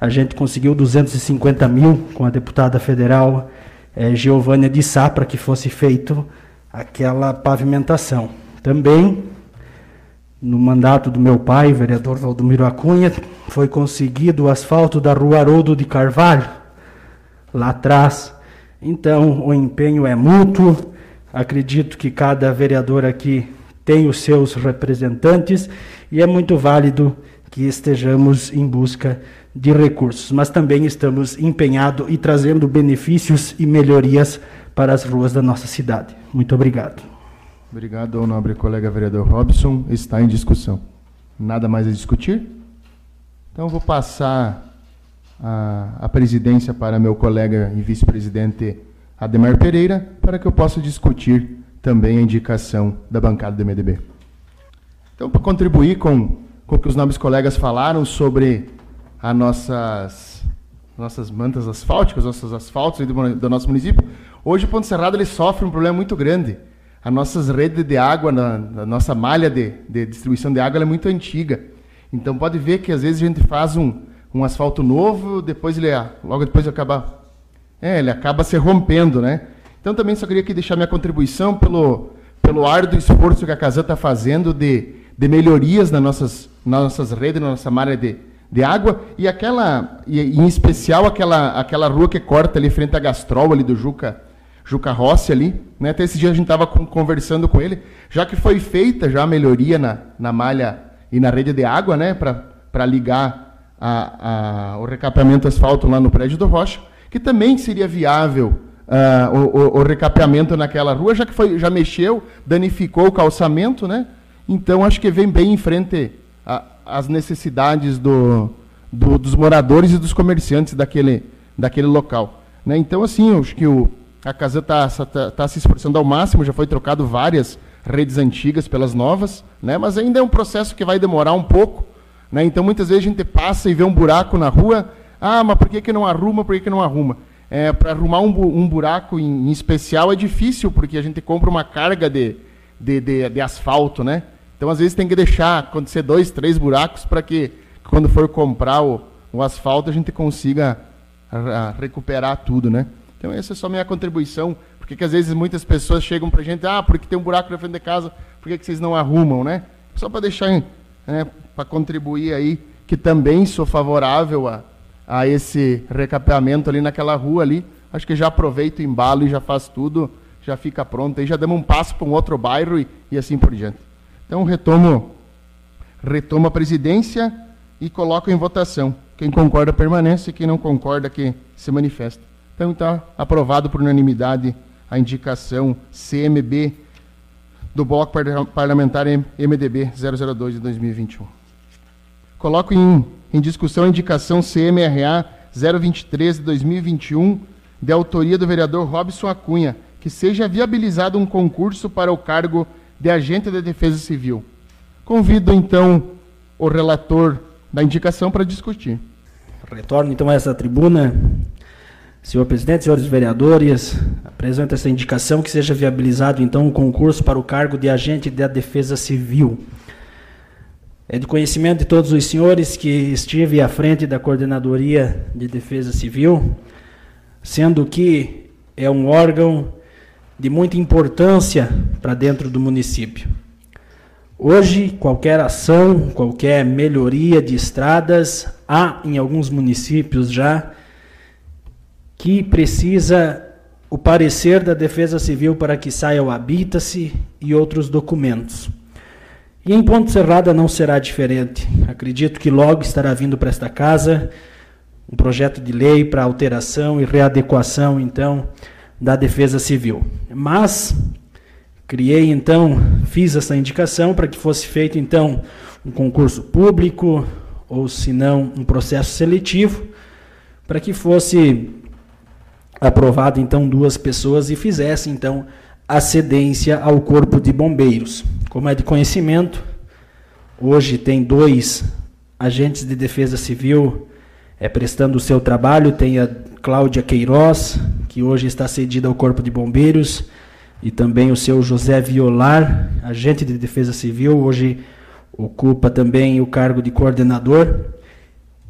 a gente conseguiu 250 mil com a deputada federal eh, Giovânia de Sá para que fosse feito aquela pavimentação. Também, no mandato do meu pai, vereador Valdomiro Acunha, foi conseguido o asfalto da rua Haroldo de Carvalho, lá atrás. Então, o empenho é mútuo. Acredito que cada vereador aqui tem os seus representantes e é muito válido que estejamos em busca de recursos, mas também estamos empenhados e trazendo benefícios e melhorias para as ruas da nossa cidade. Muito obrigado. Obrigado ao nobre colega vereador Robson. Está em discussão. Nada mais a discutir? Então vou passar a, a presidência para meu colega e vice-presidente Ademar Pereira, para que eu possa discutir também a indicação da bancada do MDB. Então, para contribuir com, com o que os nobres colegas falaram sobre as nossas, nossas mantas asfálticas, nossos asfaltos do, do nosso município, hoje o Ponto Cerrado ele sofre um problema muito grande. As nossas redes de água, na, a nossa malha de, de distribuição de água é muito antiga. Então pode ver que às vezes a gente faz um, um asfalto novo, depois ele logo depois acaba é, ele acaba se rompendo, né? Então também só queria aqui deixar minha contribuição pelo, pelo árduo esforço que a Casa está fazendo de, de melhorias nas nossas, nas nossas redes, na nossa malha de, de água, e aquela, e, em especial aquela, aquela rua que corta ali frente à Gastrol, ali do Juca, Juca Rossi ali, né? Até esse dia a gente estava conversando com ele, já que foi feita já a melhoria na, na malha e na rede de água, né? Para ligar a, a, o recapeamento asfalto lá no prédio do Rocha, que também seria viável uh, o, o, o, recapeamento naquela rua, já que foi, já mexeu, danificou o calçamento, né? Então acho que vem bem em frente às necessidades do, do, dos moradores e dos comerciantes daquele, daquele local. Né? Então, assim, acho que o, a casa está tá, tá se esforçando ao máximo, já foi trocado várias redes antigas pelas novas, né? mas ainda é um processo que vai demorar um pouco. Né? Então, muitas vezes a gente passa e vê um buraco na rua, ah, mas por que, que não arruma, por que, que não arruma? É, Para arrumar um, um buraco em, em, especial é difícil, porque a gente compra uma carga de, de, de, de asfalto, né? Então, às vezes, tem que deixar acontecer dois, três buracos para que, quando for comprar o, o asfalto, a gente consiga recuperar tudo, né? Então, essa é só minha contribuição, porque que, às vezes muitas pessoas chegam para a gente, ah, porque tem um buraco na frente de casa, por que, que vocês não arrumam, né? Só para deixar, né, para contribuir aí, que também sou favorável a, a esse recapeamento ali naquela rua ali. Acho que já aproveita o embalo e já faz tudo, já fica pronto. Aí já damos um passo para um outro bairro e, e assim por diante. Então retomo, retomo a presidência e coloco em votação. Quem concorda permanece, quem não concorda que se manifesta. Então está aprovado por unanimidade a indicação CMB do Bloco Parlamentar MDB 002 de 2021. Coloco em em discussão a indicação CMRA 023 de 2021, de autoria do vereador Robson Acunha, que seja viabilizado um concurso para o cargo de agente da Defesa Civil. Convido então o relator da indicação para discutir. Retorno então a essa tribuna. Senhor presidente, senhores vereadores, apresento essa indicação que seja viabilizado então um concurso para o cargo de agente da Defesa Civil. É de conhecimento de todos os senhores que estive à frente da Coordenadoria de Defesa Civil, sendo que é um órgão de muita importância para dentro do município. Hoje, qualquer ação, qualquer melhoria de estradas, há em alguns municípios já que precisa o parecer da Defesa Civil para que saia o habita-se e outros documentos. E em Ponte Serrada não será diferente. Acredito que logo estará vindo para esta casa um projeto de lei para alteração e readequação, então, da Defesa Civil. Mas criei, então, fiz essa indicação para que fosse feito, então, um concurso público, ou se não, um processo seletivo, para que fosse aprovado, então, duas pessoas e fizesse, então, a cedência ao Corpo de Bombeiros. Como é de conhecimento, hoje tem dois agentes de defesa civil é, prestando o seu trabalho. Tem a Cláudia Queiroz, que hoje está cedida ao Corpo de Bombeiros, e também o seu José Violar, agente de defesa civil, hoje ocupa também o cargo de coordenador.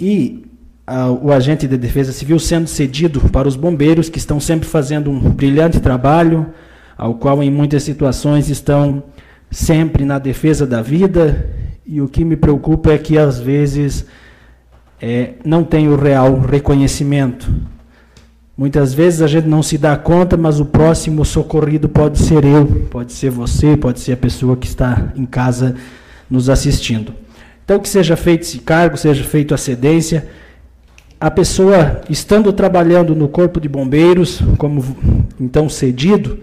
E a, o agente de defesa civil sendo cedido para os bombeiros, que estão sempre fazendo um brilhante trabalho, ao qual em muitas situações estão sempre na defesa da vida, e o que me preocupa é que às vezes é, não tem o real reconhecimento. Muitas vezes a gente não se dá conta, mas o próximo socorrido pode ser eu, pode ser você, pode ser a pessoa que está em casa nos assistindo. Então, que seja feito esse cargo, seja feito a cedência. A pessoa, estando trabalhando no Corpo de Bombeiros, como então cedido,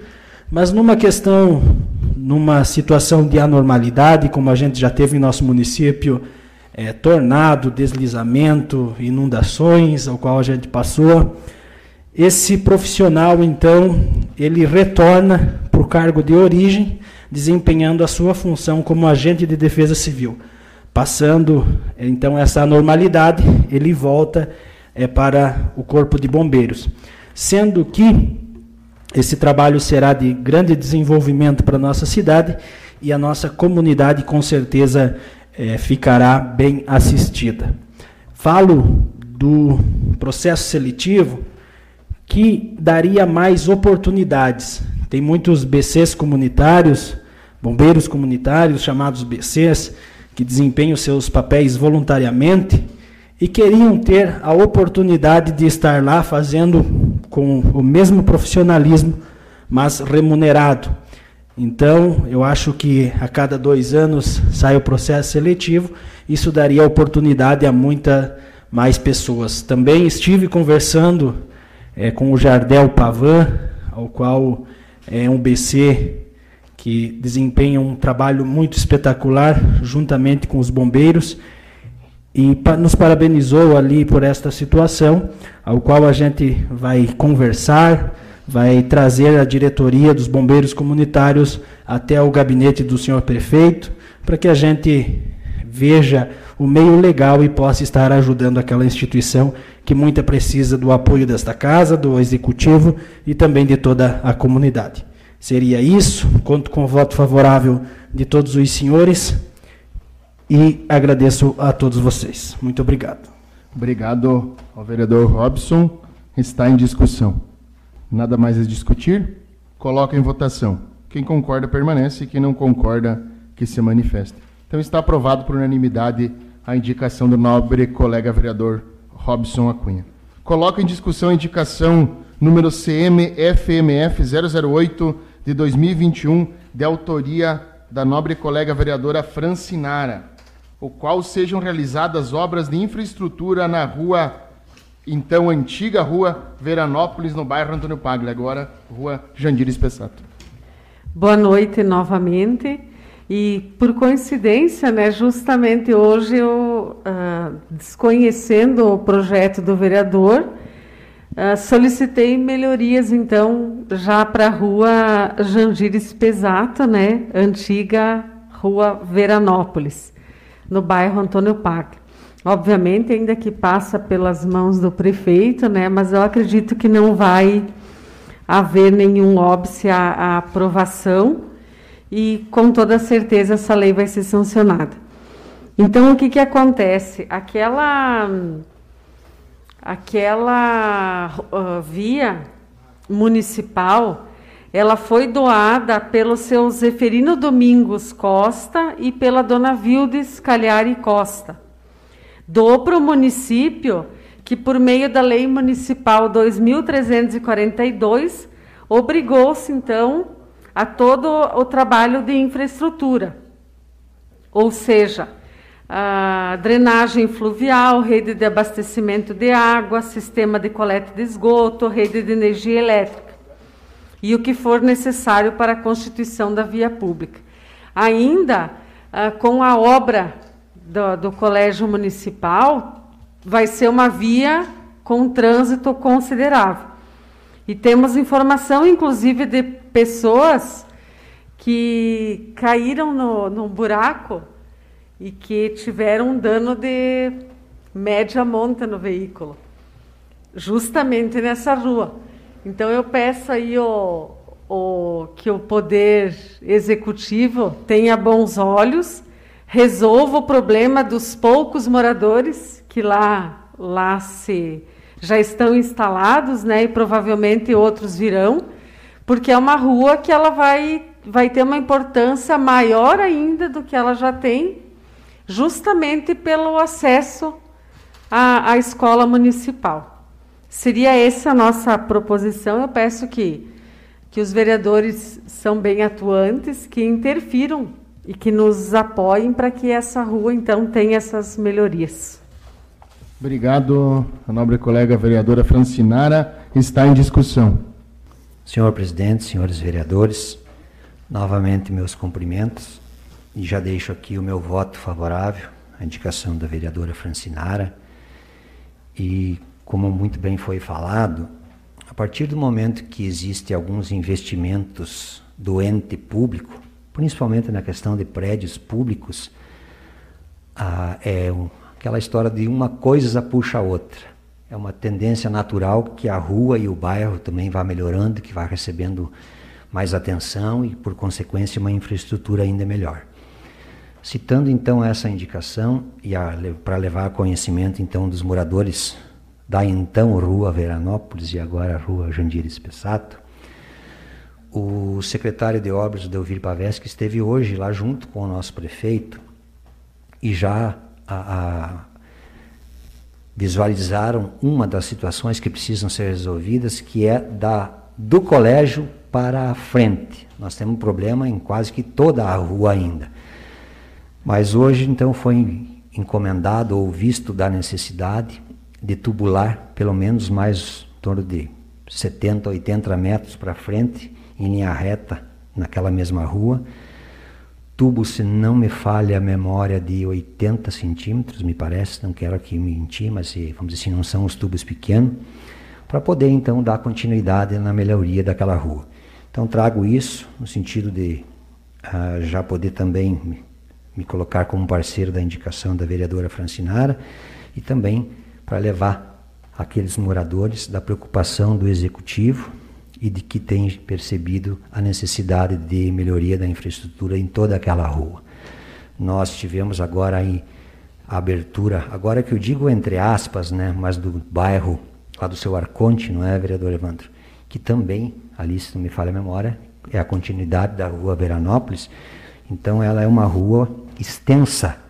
mas numa questão numa situação de anormalidade, como a gente já teve em nosso município, é, tornado, deslizamento, inundações, ao qual a gente passou. Esse profissional, então, ele retorna para o cargo de origem, desempenhando a sua função como agente de defesa civil. Passando, então, essa anormalidade, ele volta é, para o Corpo de Bombeiros. Sendo que esse trabalho será de grande desenvolvimento para a nossa cidade e a nossa comunidade, com certeza, é, ficará bem assistida. Falo do processo seletivo que daria mais oportunidades. Tem muitos BCs comunitários, bombeiros comunitários, chamados BCs, que desempenham seus papéis voluntariamente e queriam ter a oportunidade de estar lá fazendo com o mesmo profissionalismo, mas remunerado. Então, eu acho que a cada dois anos sai o processo seletivo, isso daria oportunidade a muita mais pessoas. Também estive conversando é, com o Jardel Pavan, ao qual é um BC que desempenha um trabalho muito espetacular juntamente com os bombeiros e nos parabenizou ali por esta situação, ao qual a gente vai conversar, vai trazer a diretoria dos bombeiros comunitários até o gabinete do senhor prefeito, para que a gente veja o meio legal e possa estar ajudando aquela instituição que muita precisa do apoio desta casa, do executivo e também de toda a comunidade. Seria isso, conto com o voto favorável de todos os senhores e agradeço a todos vocês. Muito obrigado. Obrigado ao vereador Robson. Está em discussão. Nada mais a discutir? Coloca em votação. Quem concorda permanece, quem não concorda que se manifeste. Então está aprovado por unanimidade a indicação do nobre colega vereador Robson Acunha. Coloca em discussão a indicação número CM-FMF 008 de 2021, de autoria da nobre colega vereadora Francinara, o qual sejam realizadas obras de infraestrutura na rua, então antiga rua Veranópolis, no bairro Antônio Paglia, agora rua Jandir Espessato. Boa noite novamente. E por coincidência, né, justamente hoje eu, uh, desconhecendo o projeto do vereador, uh, solicitei melhorias, então, já para a rua Jandir Espesato, né, antiga rua Veranópolis no bairro Antônio Paglia. Obviamente, ainda que passa pelas mãos do prefeito, né, mas eu acredito que não vai haver nenhum óbice à, à aprovação e, com toda certeza, essa lei vai ser sancionada. Então, o que, que acontece? Aquela, aquela uh, via municipal ela foi doada pelo seu Zeferino Domingos Costa e pela dona Vildes Calhari Costa. Doou para o município que, por meio da Lei Municipal 2342, obrigou-se, então, a todo o trabalho de infraestrutura. Ou seja, a drenagem fluvial, rede de abastecimento de água, sistema de coleta de esgoto, rede de energia elétrica e o que for necessário para a constituição da via pública. Ainda ah, com a obra do, do Colégio Municipal, vai ser uma via com trânsito considerável. E temos informação, inclusive, de pessoas que caíram no, no buraco e que tiveram um dano de média monta no veículo, justamente nessa rua. Então eu peço aí o, o, que o poder executivo tenha bons olhos, resolva o problema dos poucos moradores que lá, lá se já estão instalados, né, e provavelmente outros virão, porque é uma rua que ela vai, vai ter uma importância maior ainda do que ela já tem, justamente pelo acesso à, à escola municipal. Seria essa a nossa proposição. Eu peço que, que os vereadores são bem atuantes, que interfiram e que nos apoiem para que essa rua, então, tenha essas melhorias. Obrigado, a nobre colega vereadora Francinara. Está em discussão. Senhor presidente, senhores vereadores, Novamente, meus cumprimentos e já deixo aqui o meu voto favorável à indicação da vereadora Francinara. E, como muito bem foi falado, a partir do momento que existem alguns investimentos do ente público, principalmente na questão de prédios públicos, ah, é um, aquela história de uma coisa puxa a outra. É uma tendência natural que a rua e o bairro também vá melhorando, que vá recebendo mais atenção e, por consequência, uma infraestrutura ainda melhor. Citando então essa indicação e para levar conhecimento então dos moradores da então Rua Veranópolis e agora Rua Jandires Pessato, o secretário de Obras, Delvir Paveschi, esteve hoje lá junto com o nosso prefeito e já a, a, visualizaram uma das situações que precisam ser resolvidas, que é da do colégio para a frente. Nós temos um problema em quase que toda a rua ainda. Mas hoje, então, foi encomendado ou visto da necessidade de tubular pelo menos mais em torno de 70, 80 metros para frente, em linha reta, naquela mesma rua. Tubo, se não me falha a memória, de 80 centímetros, me parece, não quero aqui mentir, mas vamos dizer assim, não são os tubos pequenos, para poder então dar continuidade na melhoria daquela rua. Então trago isso no sentido de uh, já poder também me colocar como parceiro da indicação da vereadora Francinara e também para levar aqueles moradores da preocupação do executivo e de que tem percebido a necessidade de melhoria da infraestrutura em toda aquela rua. Nós tivemos agora a abertura, agora que eu digo entre aspas, né, mas do bairro lá do seu Arconte, não é, vereador Evandro? Que também, ali se não me falha a memória, é a continuidade da rua Veranópolis. Então ela é uma rua extensa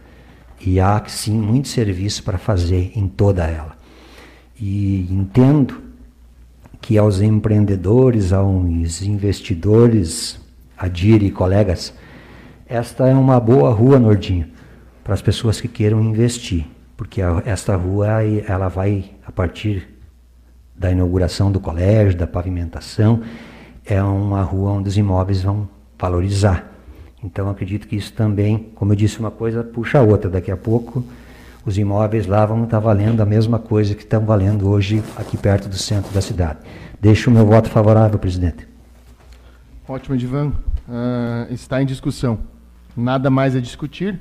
e há sim muito serviço para fazer em toda ela. E entendo que aos empreendedores, aos investidores, Adir e colegas, esta é uma boa rua, Nordinho, para as pessoas que queiram investir, porque esta rua ela vai a partir da inauguração do colégio, da pavimentação, é uma rua onde os imóveis vão valorizar. Então acredito que isso também, como eu disse, uma coisa puxa a outra. Daqui a pouco os imóveis lá vão estar valendo a mesma coisa que estão valendo hoje aqui perto do centro da cidade. Deixo o meu voto favorável, presidente. Ótimo, Edivan. Uh, está em discussão. Nada mais a discutir.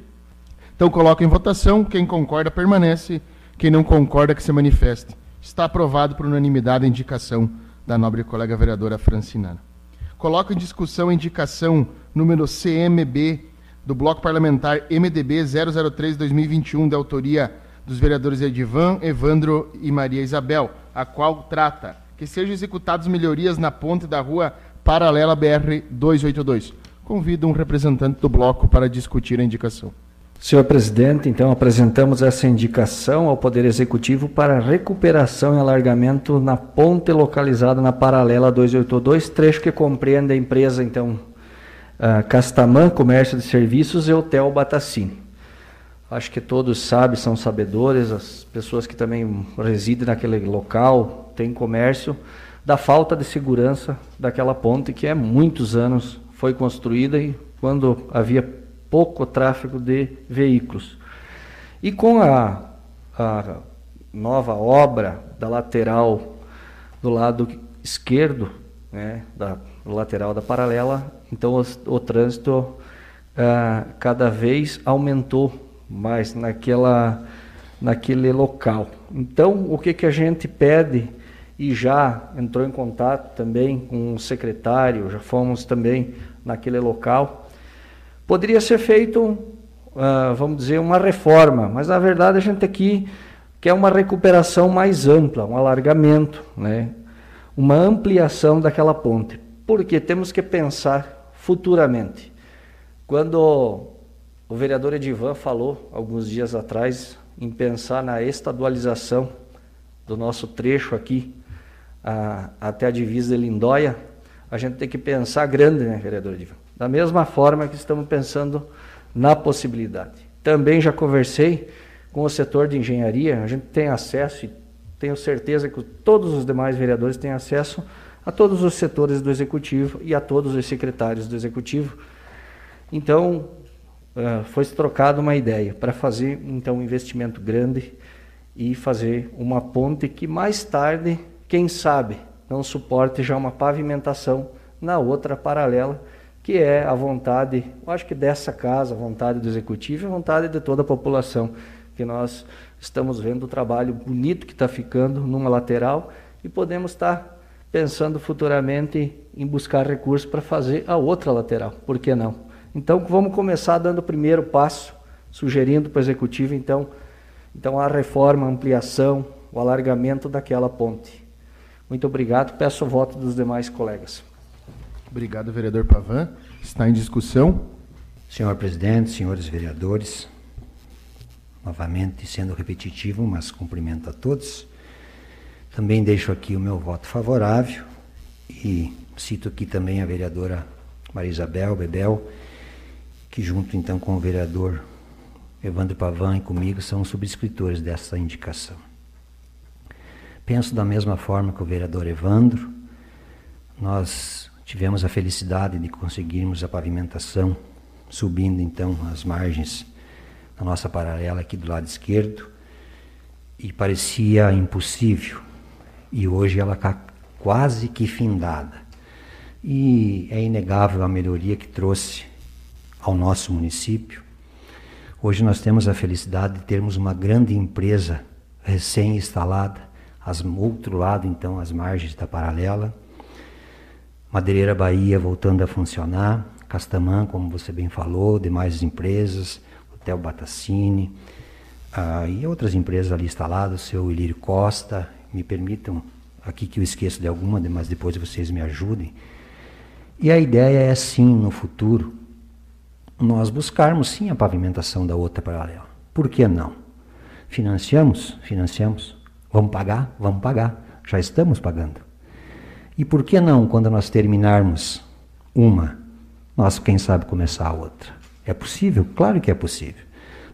Então coloco em votação. Quem concorda permanece. Quem não concorda que se manifeste. Está aprovado por unanimidade a indicação da nobre colega vereadora Francinana. Coloco em discussão a indicação número CMB do Bloco Parlamentar MDB 003-2021, de autoria dos vereadores Edivan, Evandro e Maria Isabel, a qual trata que sejam executadas melhorias na ponte da rua paralela BR 282. Convido um representante do bloco para discutir a indicação. Senhor presidente, então apresentamos essa indicação ao Poder Executivo para recuperação e alargamento na ponte localizada na paralela 282, trecho que compreende a empresa então uh, Castamã Comércio de Serviços e Hotel Batacine. Acho que todos sabem, são sabedores, as pessoas que também residem naquele local, têm comércio, da falta de segurança daquela ponte que há muitos anos foi construída e quando havia pouco tráfego de veículos. E com a, a nova obra da lateral do lado esquerdo, né, da lateral da paralela, então o, trânsito ah, cada vez aumentou mais naquela, naquele local. Então, o que, que a gente pede e já entrou em contato também com o secretário, já fomos também naquele local, Poderia ser feito, uh, vamos dizer, uma reforma, mas na verdade a gente aqui quer uma recuperação mais ampla, um alargamento, né? uma ampliação daquela ponte. Porque temos que pensar futuramente. Quando o vereador Edivan falou, alguns dias atrás, em pensar na estadualização do nosso trecho aqui a, até a divisa de Lindóia, a gente tem que pensar grande, né, vereador Edivan? Da mesma forma que estamos pensando na possibilidade. Também já conversei com o setor de engenharia, a gente tem acesso e tenho certeza que todos os demais vereadores têm acesso a todos os setores do executivo e a todos os secretários do executivo. Então, uh, foi trocada uma ideia para fazer então um investimento grande e fazer uma ponte que mais tarde, quem sabe, não suporte já uma pavimentação na outra paralela, que é a vontade, eu acho que dessa casa, a vontade do executivo e a vontade de toda a população, que nós estamos vendo o trabalho bonito que está ficando numa lateral e podemos estar pensando futuramente em buscar recursos para fazer a outra lateral. Por que não? Então vamos começar dando o primeiro passo, sugerindo para o executivo então, então a reforma, a ampliação, o alargamento daquela ponte. Muito obrigado. Peço o voto dos demais colegas. Obrigado, vereador Pavan. Está em discussão. Senhor presidente, senhores vereadores, novamente sendo repetitivo, mas cumprimento a todos. Também deixo aqui o meu voto favorável e cito aqui também a vereadora Maria Isabel Bebel, que junto então com o vereador Evandro Pavan e comigo são subscritores dessa indicação. Penso da mesma forma que o vereador Evandro, nós tivemos a felicidade de conseguirmos a pavimentação subindo então as margens da nossa paralela aqui do lado esquerdo e parecia impossível e hoje ela está quase que findada. E é inegável a melhoria que trouxe ao nosso município. Hoje nós temos a felicidade de termos uma grande empresa recém-instalada, ao outro lado, então, as margens da paralela. Madeireira Bahia voltando a funcionar, Castamã, como você bem falou, demais empresas, Hotel Batacine, ah, e outras empresas ali instaladas, seu Ilírio Costa, me permitam aqui que eu esqueça de alguma, mas depois vocês me ajudem. E a ideia é sim, no futuro, nós buscarmos sim a pavimentação da outra paralela. Por que não? Financiamos? Financiamos. Vamos pagar? Vamos pagar. Já estamos pagando. E por que não, quando nós terminarmos uma, nós, quem sabe, começar a outra? É possível? Claro que é possível.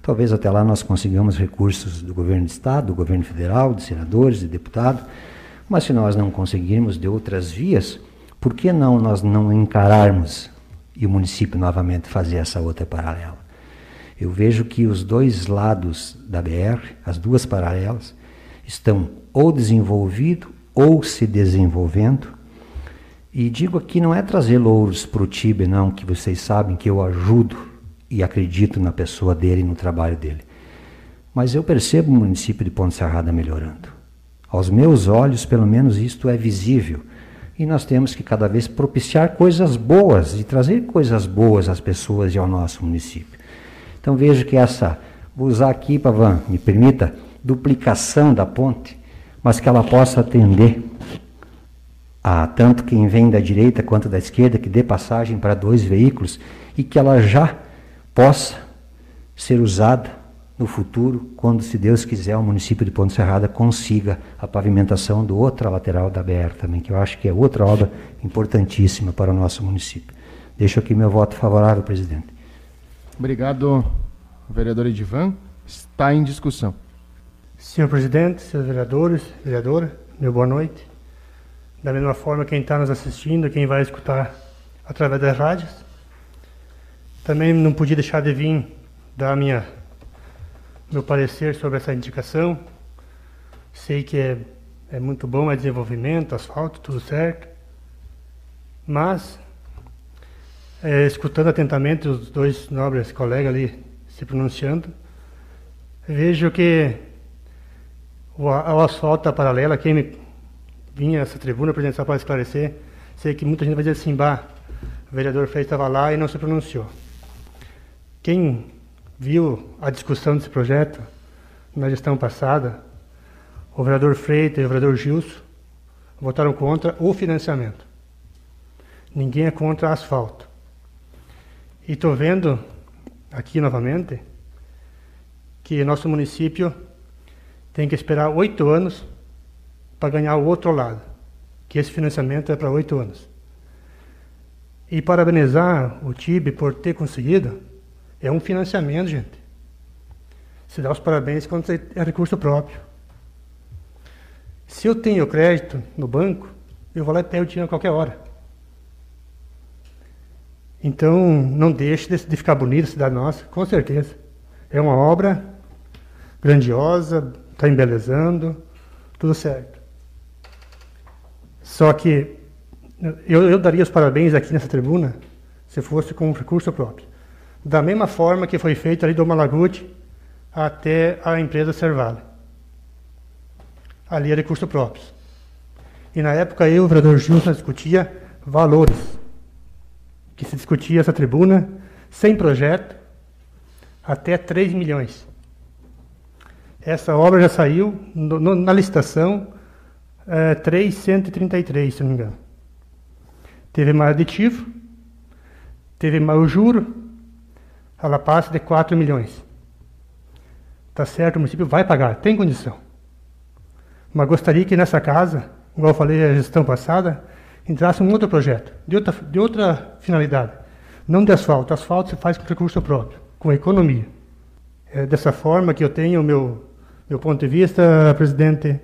Talvez até lá nós consigamos recursos do governo de estado, do governo federal, de senadores, de deputados, mas se nós não conseguirmos de outras vias, por que não nós não encararmos e o município novamente fazer essa outra paralela? Eu vejo que os dois lados da BR, as duas paralelas, estão ou desenvolvidos ou se desenvolvendo. E digo aqui não é trazer louros para o Tibe, não, que vocês sabem que eu ajudo e acredito na pessoa dele e no trabalho dele. Mas eu percebo o município de Ponte Serrada melhorando. Aos meus olhos, pelo menos, isto é visível. E nós temos que cada vez propiciar coisas boas e trazer coisas boas às pessoas e ao nosso município. Então vejo que essa, vou usar aqui, Pavan, me permita, duplicação da ponte, mas que ela possa atender a tanto quem vem da direita quanto da esquerda, que dê passagem para dois veículos e que ela já possa ser usada no futuro, quando, se Deus quiser, o município de Ponte Serrada consiga a pavimentação do outra lateral da BR também, que eu acho que é outra obra importantíssima para o nosso município. Deixo aqui meu voto favorável, presidente. Obrigado, vereador Edivan. Está em discussão. Senhor presidente, senhores vereadores, vereadora, meu boa noite. Da mesma forma, quem está nos assistindo, quem vai escutar através das rádios, também não podia deixar de vir dar minha, meu parecer sobre essa indicação. Sei que é, é muito bom, é desenvolvimento, asfalto, tudo certo. Mas, é, escutando atentamente os dois nobres colegas ali se pronunciando, vejo que o, o asfalto da paralela, quem me vinha a essa tribuna, presidente, só para esclarecer, sei que muita gente vai dizer assim, bah, o vereador Freire estava lá e não se pronunciou. Quem viu a discussão desse projeto na gestão passada, o vereador Freitas e o vereador Gilson votaram contra o financiamento. Ninguém é contra asfalto. E estou vendo aqui novamente que nosso município tem que esperar oito anos para ganhar o outro lado, que esse financiamento é para oito anos. E parabenizar o TIB por ter conseguido é um financiamento, gente. Se dá os parabéns quando é recurso próprio. Se eu tenho crédito no banco, eu vou lá e pego o dinheiro a qualquer hora. Então, não deixe de ficar bonita a cidade nossa, com certeza. É uma obra grandiosa, está embelezando, tudo certo. Só que eu, eu, daria os parabéns aqui nessa tribuna se fosse com um recurso próprio. Da mesma forma que foi feito ali do Malaguti até a empresa Servale. Ali é recurso próprio. E na época eu, o vereador Gilson, discutia valores. Que se discutia essa tribuna, sem projeto, até 3 milhões. Essa obra já saiu no, no, na licitação é, 333, se não me engano. Teve mais aditivo, teve mais juro, ela passa de 4 milhões. Tá certo, o município vai pagar, tem condição. Mas gostaria que nessa casa, igual eu falei na gestão passada, entrasse um outro projeto, de outra, de outra finalidade. Não de asfalto. Asfalto se faz com recurso próprio, com economia. É dessa forma que eu tenho o meu, meu ponto de vista, presidente,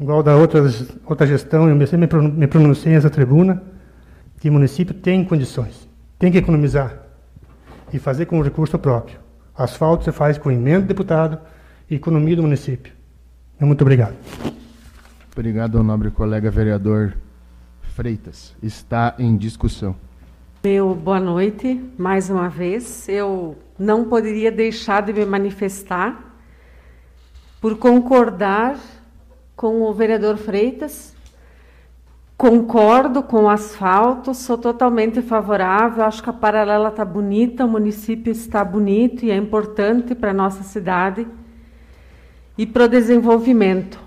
igual da outra, outra gestão, eu sempre me pronunciei nessa tribuna, que o município tem condições, tem que economizar e fazer com recurso próprio. Asfalto se faz com emenda de deputado e economia do município. Muito obrigado. Obrigado ao nobre colega vereador Freitas. Está em discussão. Meu boa noite, mais uma vez. Eu não poderia deixar de me manifestar por concordar com o vereador Freitas Concordo com o asfalto, sou totalmente favorável. Acho que a paralela está bonita, o município está bonito e é importante para a nossa cidade e para o desenvolvimento.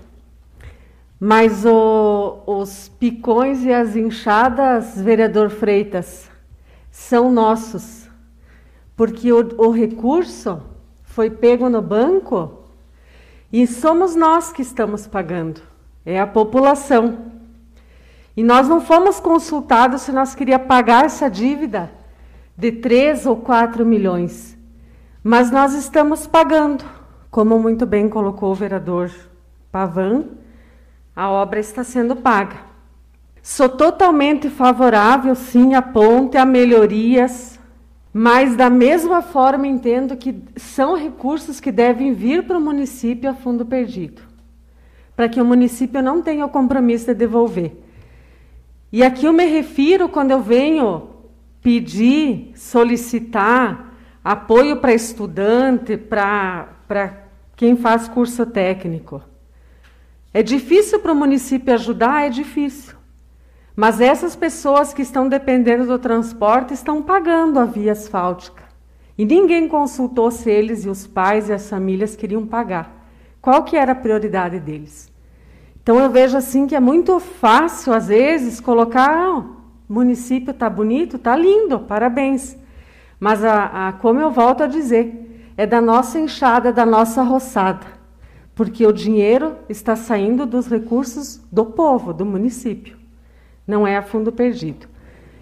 Mas o, os picões e as inchadas, vereador Freitas, são nossos, porque o, o recurso foi pego no banco e somos nós que estamos pagando, é a população. E nós não fomos consultados se nós queríamos pagar essa dívida de 3 ou 4 milhões. Mas nós estamos pagando, como muito bem colocou o vereador Pavan, a obra está sendo paga. Sou totalmente favorável, sim, à ponte, a melhorias, mas da mesma forma entendo que são recursos que devem vir para o município a fundo perdido, para que o município não tenha o compromisso de devolver. E aqui eu me refiro quando eu venho pedir, solicitar apoio para estudante, para quem faz curso técnico. É difícil para o município ajudar? É difícil. Mas essas pessoas que estão dependendo do transporte estão pagando a via asfáltica. E ninguém consultou se eles e os pais e as famílias queriam pagar. Qual que era a prioridade deles? Então eu vejo assim que é muito fácil, às vezes, colocar, ah, o município está bonito, está lindo, parabéns. Mas a, a, como eu volto a dizer, é da nossa enxada, da nossa roçada. Porque o dinheiro está saindo dos recursos do povo, do município. Não é a fundo perdido.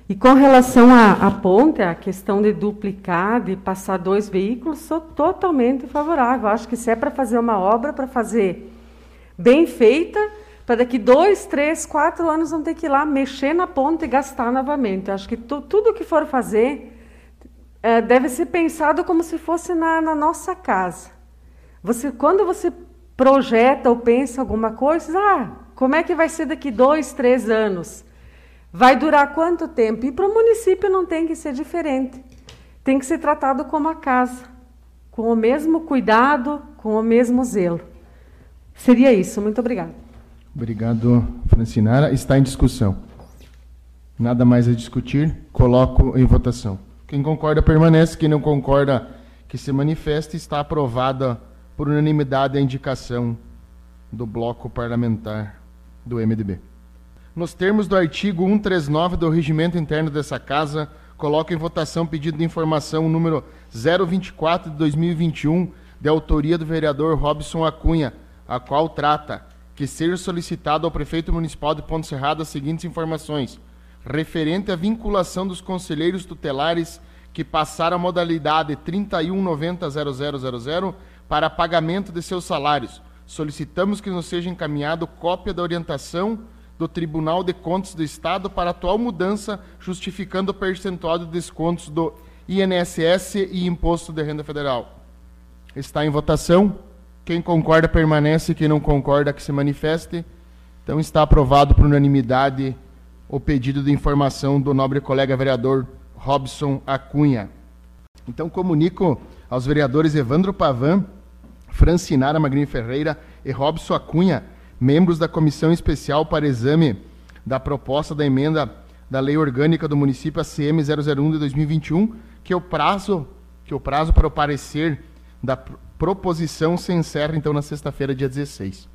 E com relação à, à ponte, a questão de duplicar, de passar dois veículos, sou totalmente favorável. Acho que se é para fazer uma obra, para fazer bem feita, para daqui dois, três, quatro anos não ter que ir lá mexer na ponta e gastar novamente. acho que tu, tudo que for fazer é, deve ser pensado como se fosse na, na, nossa casa. Você, quando você projeta ou pensa alguma coisa, ah, como é que vai ser daqui dois, três anos? Vai durar quanto tempo? E para o município não tem que ser diferente. Tem que ser tratado como a casa, com o mesmo cuidado, com o mesmo zelo. Seria isso. Muito obrigada. Obrigado, Francinara. Está em discussão. Nada mais a discutir. Coloco em votação. Quem concorda permanece. Quem não concorda que se manifeste. Está aprovada por unanimidade a indicação do bloco parlamentar do MDB. Nos termos do artigo 139 do regimento interno dessa casa, coloco em votação pedido de informação número 024 de 2021, de autoria do vereador Robson Acunha, a qual trata que seja solicitado ao prefeito municipal de Ponte Serrada as seguintes informações: referente à vinculação dos conselheiros tutelares que passaram a modalidade 31900000 para pagamento de seus salários. Solicitamos que nos seja encaminhado cópia da orientação do Tribunal de Contas do Estado para atual mudança, justificando o percentual de descontos do INSS e Imposto de Renda Federal. Está em votação. Quem concorda permanece, quem não concorda que se manifeste. Então está aprovado por unanimidade o pedido de informação do nobre colega vereador Robson Acunha. Então comunico aos vereadores Evandro Pavan, Francinara Magrini Ferreira e Robson Acunha, membros da Comissão Especial para Exame da proposta da emenda da Lei Orgânica do Município ACM 001 de 2021, que o prazo, que o prazo para o parecer da proposição se encerra então na sexta-feira, dia 16.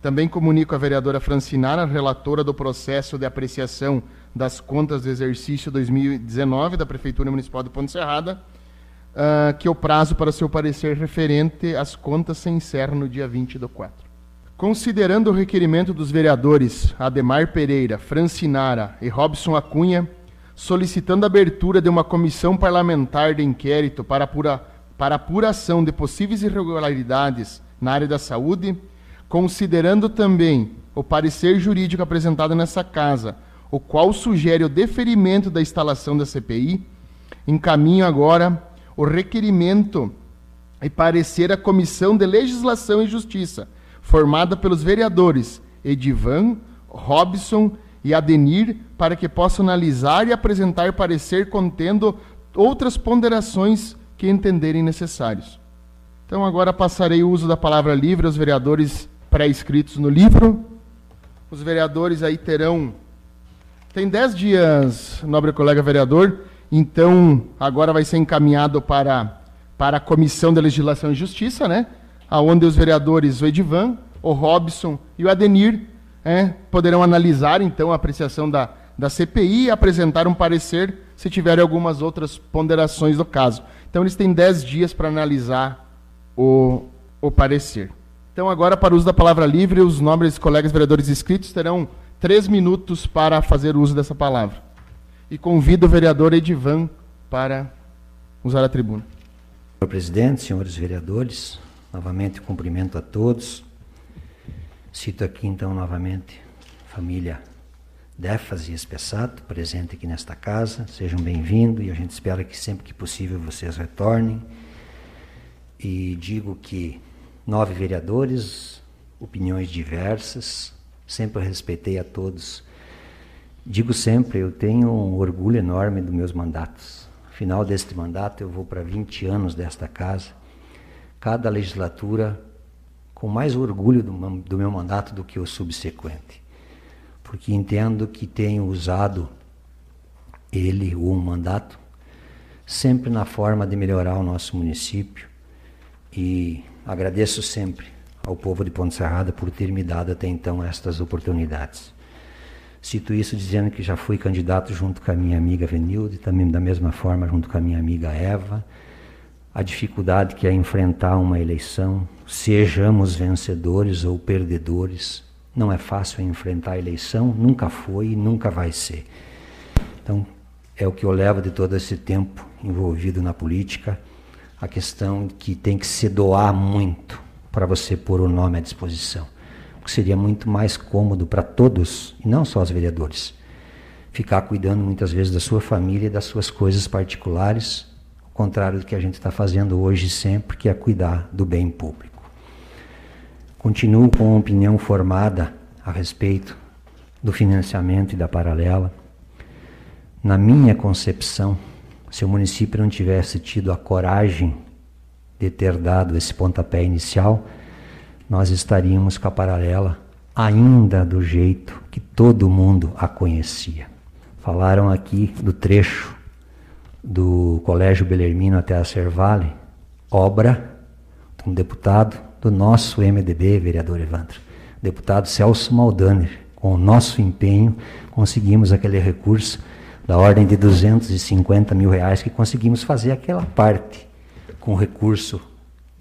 Também comunico a vereadora Francinara, relatora do processo de apreciação das contas do exercício 2019 da Prefeitura Municipal de Ponte Serrada, uh, que o prazo para seu parecer referente às contas se encerra no dia 20 do 4. Considerando o requerimento dos vereadores Ademar Pereira, Francinara e Robson Acunha, solicitando a abertura de uma comissão parlamentar de inquérito para, apura, para apuração de possíveis irregularidades na área da saúde, considerando também o parecer jurídico apresentado nessa casa, o qual sugere o deferimento da instalação da CPI, encaminho agora o requerimento e parecer à Comissão de Legislação e Justiça, formada pelos vereadores Edivan, Robson e Adenir, para que possa analisar e apresentar parecer contendo outras ponderações que entenderem necessários. Então agora passarei o uso da palavra livre aos vereadores pré-escritos no livro. Os vereadores aí terão. Tem dez dias, nobre colega vereador, então agora vai ser encaminhado para, para a Comissão de Legislação e Justiça, né? Onde os vereadores, o Edivan, o Robson e o Adenir, é, poderão analisar então a apreciação da, da CPI e apresentar um parecer se tiverem algumas outras ponderações do caso. Então eles têm dez dias para analisar o, o parecer. Então, agora, para o uso da palavra livre, os nobres colegas vereadores inscritos terão três minutos para fazer uso dessa palavra. E convido o vereador Edivan para usar a tribuna. Senhor presidente, senhores vereadores, novamente cumprimento a todos. Cito aqui, então, novamente, família Defas e Espessato, presente aqui nesta casa. Sejam bem-vindos e a gente espera que sempre que possível vocês retornem. E digo que nove vereadores, opiniões diversas, sempre respeitei a todos. Digo sempre, eu tenho um orgulho enorme dos meus mandatos. Final deste mandato, eu vou para 20 anos desta casa. Cada legislatura com mais orgulho do, meu mandato do que o subsequente. Porque entendo que tenho usado ele, o mandato, sempre na forma de melhorar o nosso município e Agradeço sempre ao povo de Ponte Serrada por ter me dado até então estas oportunidades. Cito isso dizendo que já fui candidato junto com a minha amiga Venilde, também da mesma forma junto com a minha amiga Eva. A dificuldade que é enfrentar uma eleição, sejamos vencedores ou perdedores, não é fácil enfrentar a eleição, nunca foi e nunca vai ser. Então, é o que eu levo de todo esse tempo envolvido na política a questão que tem que se doar muito para você pôr o nome à disposição. O que seria muito mais cômodo para todos, e não só os vereadores, ficar cuidando muitas vezes da sua família e das suas coisas particulares, contrário do que a gente está fazendo hoje sempre, que é cuidar do bem público. Continuo com uma opinião formada a respeito do financiamento e da paralela. Na minha concepção, se o município não tivesse tido a coragem de ter dado esse pontapé inicial, nós estaríamos com a paralela ainda do jeito que todo mundo a conhecia. Falaram aqui do trecho do Colégio Belermino até a Cervale, obra de um deputado do nosso MDB, vereador Evandro, deputado Celso Maldaner. Com o nosso empenho, conseguimos aquele recurso da ordem de 250 mil reais que conseguimos fazer aquela parte com recurso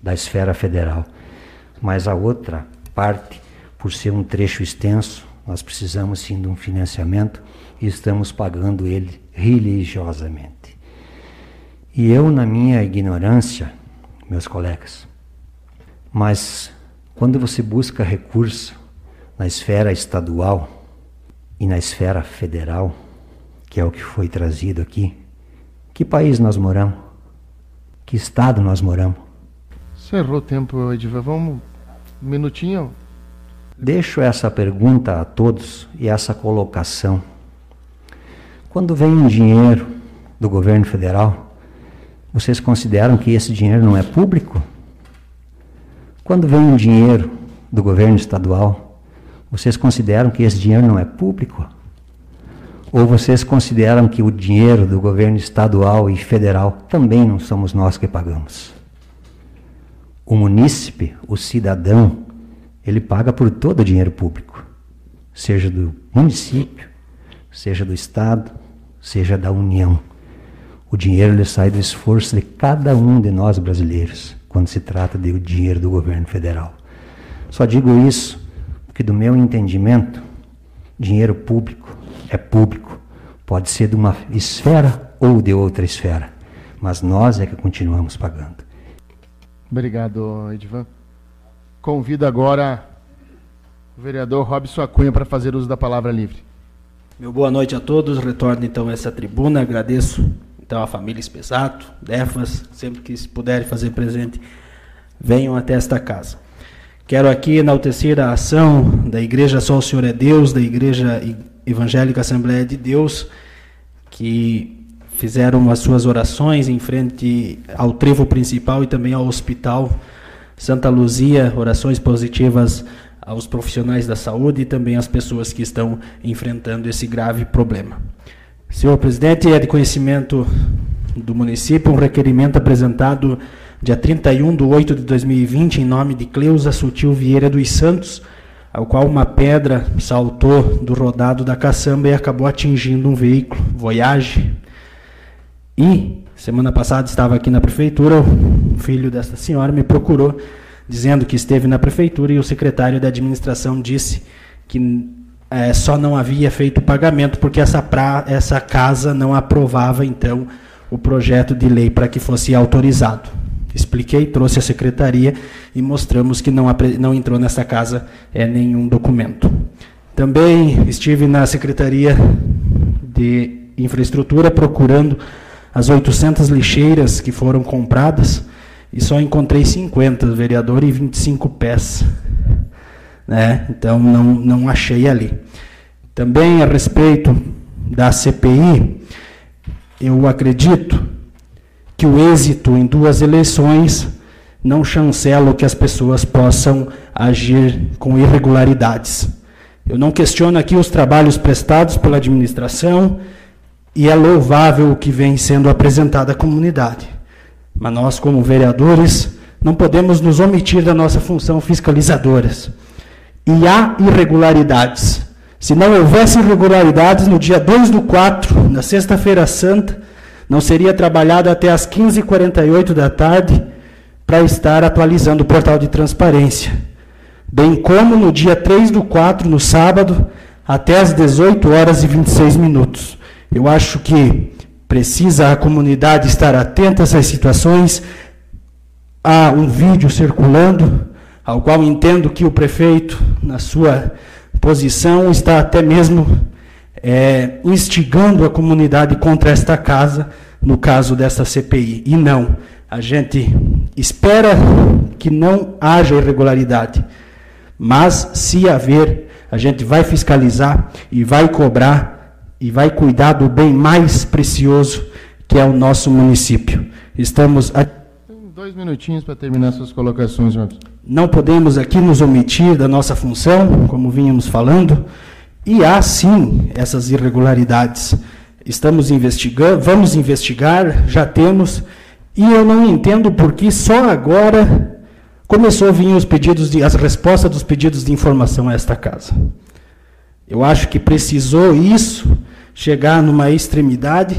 da esfera federal. Mas a outra parte, por ser um trecho extenso, nós precisamos sim de um financiamento e estamos pagando ele religiosamente. E eu, na minha ignorância, meus colegas, mas quando você busca recurso na esfera estadual, e na esfera federal, que é o que foi trazido aqui, que país nós moramos? Que estado nós moramos? Cerrou o tempo, Ediva. Vamos um minutinho. Deixo essa pergunta a todos e essa colocação. Quando vem um dinheiro do governo federal, vocês consideram que esse dinheiro não é público? Quando vem um dinheiro do governo estadual, vocês consideram que esse dinheiro não é público? Ou vocês consideram que o dinheiro do governo estadual e federal também não somos nós que pagamos? O munícipe, o cidadão, ele paga por todo o dinheiro público, seja do município, seja do estado, seja da União. O dinheiro ele sai do esforço de cada um de nós brasileiros quando se trata do dinheiro do governo federal. Só digo isso porque, do meu entendimento, dinheiro público é público. Pode ser de uma esfera ou de outra esfera, mas nós é que continuamos pagando. Obrigado, Edvan. Convido agora o vereador Robson Acunha para fazer uso da palavra livre. Meu boa noite a todos. Retorno então a essa tribuna. Agradeço então a família Espesato, Defas, sempre que se puderem fazer presente, venham até esta casa. Quero aqui enaltecer a ação da Igreja Só o Senhor é Deus, da Igreja Evangélica Assembleia de Deus, que fizeram as suas orações em frente ao trevo principal e também ao hospital Santa Luzia, orações positivas aos profissionais da saúde e também às pessoas que estão enfrentando esse grave problema. Senhor presidente, é de conhecimento do município um requerimento apresentado dia 31 de 8 de 2020 em nome de Cleusa Sutil Vieira dos Santos, ao qual uma pedra saltou do rodado da caçamba e acabou atingindo um veículo, Voyage. E semana passada estava aqui na prefeitura, o filho desta senhora me procurou dizendo que esteve na prefeitura e o secretário da administração disse que é, só não havia feito pagamento porque essa, pra, essa casa não aprovava, então, o projeto de lei para que fosse autorizado. Expliquei, trouxe a secretaria e mostramos que não, não entrou nessa casa é, nenhum documento. Também estive na Secretaria de Infraestrutura procurando as 800 lixeiras que foram compradas e só encontrei 50, vereador, e 25 pés. Né? Então não, não achei ali. Também a respeito da CPI, eu acredito que o êxito em duas eleições não chancela que as pessoas possam agir com irregularidades. Eu não questiono aqui os trabalhos prestados pela administração e é louvável o que vem sendo apresentado à comunidade. Mas nós, como vereadores, não podemos nos omitir da nossa função fiscalizadoras e há irregularidades. Se não houvesse irregularidades, no dia 2 do 4, na Sexta-feira Santa, não seria trabalhado até as 15h48 da tarde para estar atualizando o portal de transparência. Bem como no dia 3 do 4, no sábado, até as 18 horas e 26 minutos. Eu acho que precisa a comunidade estar atenta a essas situações. Há um vídeo circulando ao qual entendo que o prefeito, na sua posição, está até mesmo é, instigando a comunidade contra esta casa, no caso desta CPI. E não, a gente espera que não haja irregularidade, mas se haver, a gente vai fiscalizar e vai cobrar e vai cuidar do bem mais precioso que é o nosso município. Estamos. A... Dois minutinhos para terminar suas colocações, Robson. Não podemos aqui nos omitir da nossa função, como vínhamos falando, e há sim essas irregularidades. Estamos investigando, vamos investigar, já temos, e eu não entendo por que só agora começou a vir os pedidos de, as respostas dos pedidos de informação a esta casa. Eu acho que precisou isso chegar numa extremidade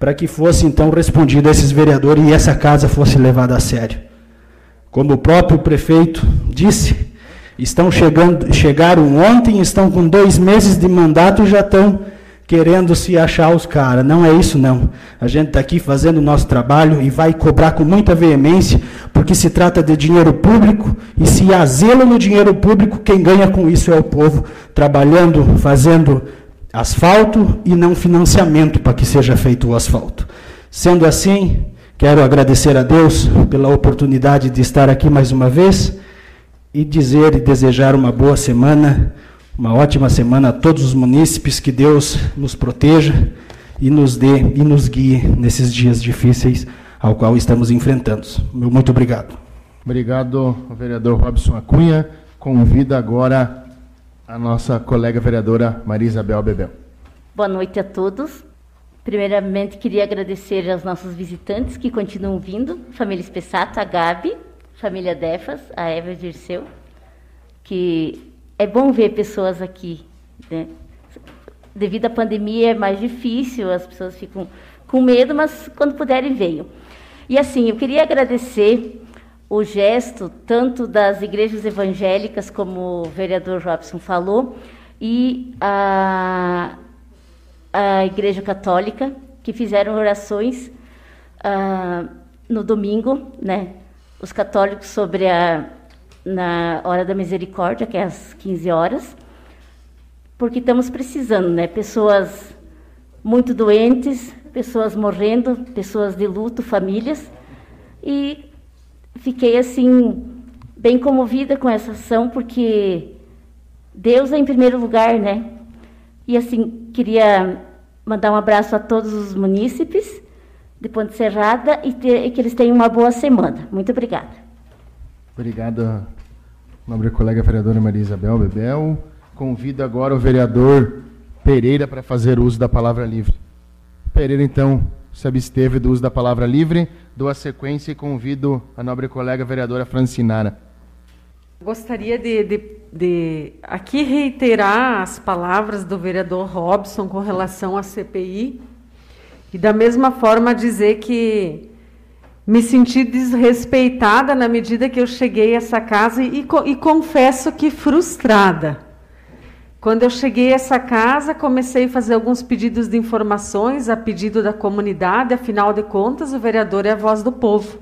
para que fosse então respondido a esses vereadores e essa casa fosse levada a sério. Como o próprio prefeito disse, estão chegando, chegaram ontem, estão com dois meses de mandato e já estão querendo se achar os caras. Não é isso, não. A gente está aqui fazendo o nosso trabalho e vai cobrar com muita veemência, porque se trata de dinheiro público, e se há zelo no dinheiro público, quem ganha com isso é o povo, trabalhando, fazendo asfalto e não financiamento para que seja feito o asfalto. Sendo assim, quero agradecer a Deus pela oportunidade de estar aqui mais uma vez e dizer e desejar uma boa semana, uma ótima semana a todos os munícipes, que Deus nos proteja e nos dê e nos guie nesses dias difíceis ao qual estamos enfrentando. Muito obrigado. Obrigado, vereador Robson Acunha. Convido agora a nossa colega vereadora Maria Isabel Bebel. Boa noite a todos. Primeiramente, queria agradecer aos nossos visitantes que continuam vindo, família Espessato, a Gabi, família Defas, a Eva Dirceu, que é bom ver pessoas aqui. Né? Devido à pandemia é mais difícil, as pessoas ficam com medo, mas quando puderem, venham. E assim, eu queria agradecer o gesto tanto das igrejas evangélicas, como o vereador Robson falou, e a a Igreja Católica, que fizeram orações ah, no domingo, né? Os católicos sobre a na hora da misericórdia, que é às 15 horas, porque estamos precisando, né? Pessoas muito doentes, pessoas morrendo, pessoas de luto, famílias, e fiquei assim bem comovida com essa ação, porque Deus é em primeiro lugar, né? E assim, queria mandar um abraço a todos os munícipes de Ponte Serrada e, ter, e que eles tenham uma boa semana. Muito obrigada. Obrigado, nobre colega vereadora Maria Isabel Bebel. Convido agora o vereador Pereira para fazer uso da palavra livre. Pereira, então, se absteve do uso da palavra livre. Dou a sequência e convido a nobre colega vereadora Francinara. Gostaria de, de, de, aqui reiterar as palavras do vereador Robson com relação à CPI e da mesma forma dizer que me senti desrespeitada na medida que eu cheguei a essa casa e, e confesso que frustrada. Quando eu cheguei a essa casa, comecei a fazer alguns pedidos de informações a pedido da comunidade, afinal de contas, o vereador é a voz do povo.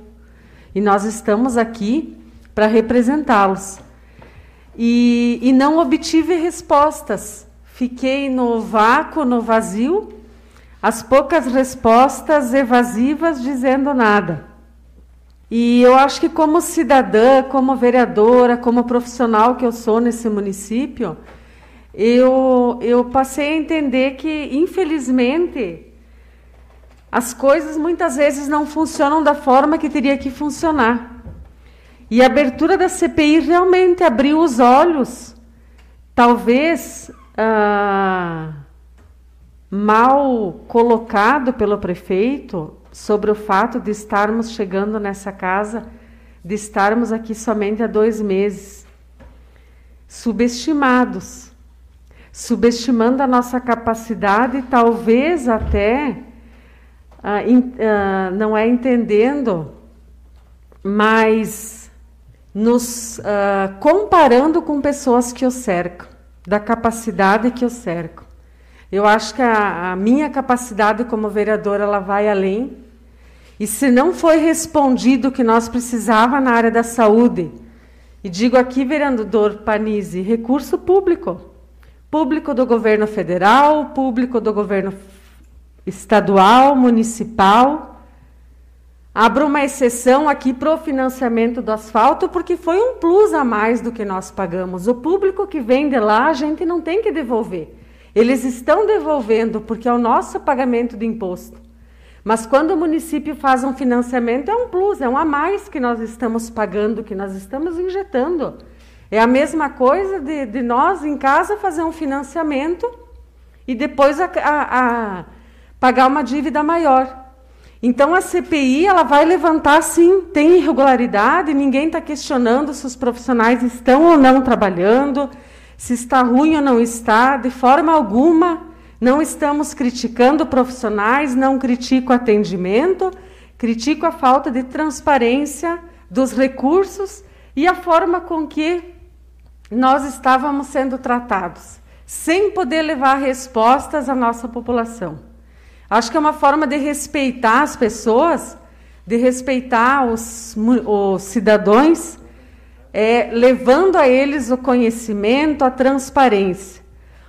E nós estamos aqui para representá-los. E, e não obtive respostas. Fiquei no vácuo, no vazio, as poucas respostas evasivas dizendo nada. E eu acho que, como cidadã, como vereadora, como profissional que eu sou nesse município, eu, eu passei a entender que, infelizmente, as coisas muitas vezes não funcionam da forma que teria que funcionar. E a abertura da CPI realmente abriu os olhos, talvez ah, mal colocado pelo prefeito sobre o fato de estarmos chegando nessa casa, de estarmos aqui somente há dois meses, subestimados, subestimando a nossa capacidade, talvez até ah, in, ah, não é entendendo, mas nos uh, comparando com pessoas que o cercam, da capacidade que o cercam. Eu acho que a, a minha capacidade como vereadora ela vai além. E se não foi respondido o que nós precisava na área da saúde, e digo aqui, vereador Panizzi, recurso público. Público do governo federal, público do governo estadual, municipal, Abro uma exceção aqui para o financiamento do asfalto, porque foi um plus a mais do que nós pagamos. O público que vem de lá, a gente não tem que devolver. Eles estão devolvendo, porque é o nosso pagamento de imposto. Mas quando o município faz um financiamento, é um plus, é um a mais que nós estamos pagando, que nós estamos injetando. É a mesma coisa de, de nós em casa fazer um financiamento e depois a, a, a pagar uma dívida maior. Então a CPI ela vai levantar sim, tem irregularidade, ninguém está questionando se os profissionais estão ou não trabalhando, se está ruim ou não está, de forma alguma não estamos criticando profissionais, não critico atendimento, critico a falta de transparência dos recursos e a forma com que nós estávamos sendo tratados, sem poder levar respostas à nossa população. Acho que é uma forma de respeitar as pessoas, de respeitar os, os cidadãos, é, levando a eles o conhecimento, a transparência.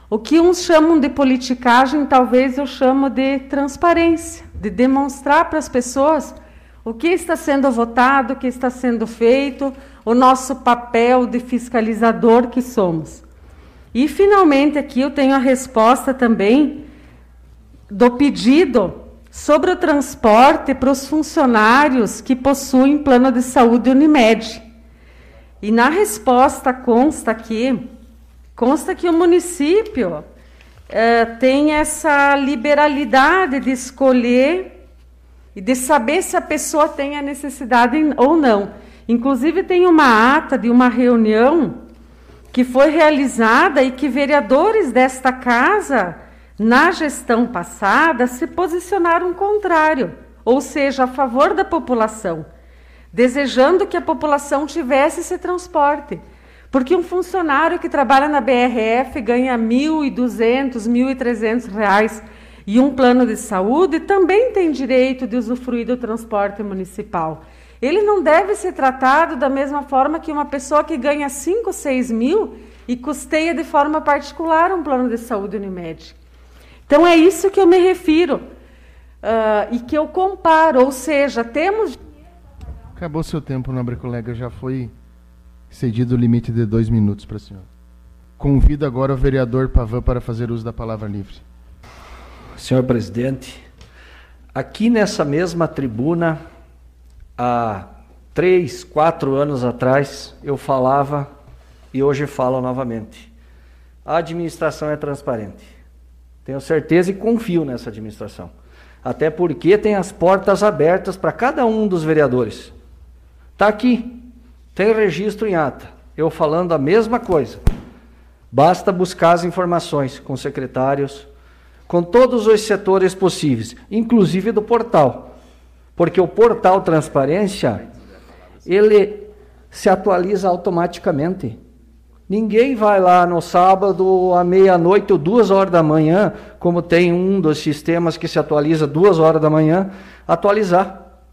O que uns chamam de politicagem, talvez eu chamo de transparência, de demonstrar para as pessoas o que está sendo votado, o que está sendo feito, o nosso papel de fiscalizador que somos. E, finalmente, aqui eu tenho a resposta também do pedido sobre o transporte para os funcionários que possuem plano de saúde Unimed. E na resposta consta aqui, consta que o município eh, tem essa liberalidade de escolher e de saber se a pessoa tem a necessidade ou não. Inclusive tem uma ata de uma reunião que foi realizada e que vereadores desta casa, na gestão passada, se posicionaram contrário, ou seja, a favor da população desejando que a população tivesse esse transporte. Porque um funcionário que trabalha na BRF ganha R$ 1.200, 1.300 reais e um plano de saúde também tem direito de usufruir do transporte municipal. Ele não deve ser tratado da mesma forma que uma pessoa que ganha 5, 6 mil e custeia de forma particular um plano de saúde Unimed. Então é isso que eu me refiro uh, e que eu comparo, ou seja, temos Acabou seu tempo, nobre colega. Já foi cedido o limite de dois minutos para o senhor. Convido agora o vereador Pavan para fazer uso da palavra livre. Senhor presidente, aqui nessa mesma tribuna, há três, quatro anos atrás, eu falava e hoje falo novamente. A administração é transparente. Tenho certeza e confio nessa administração. Até porque tem as portas abertas para cada um dos vereadores. Está aqui, tem registro em ata. Eu falando a mesma coisa. Basta buscar as informações com secretários, com todos os setores possíveis, inclusive do portal. Porque o portal Transparência, ele se atualiza automaticamente. Ninguém vai lá no sábado à meia-noite ou duas horas da manhã, como tem um dos sistemas que se atualiza duas horas da manhã, atualizar.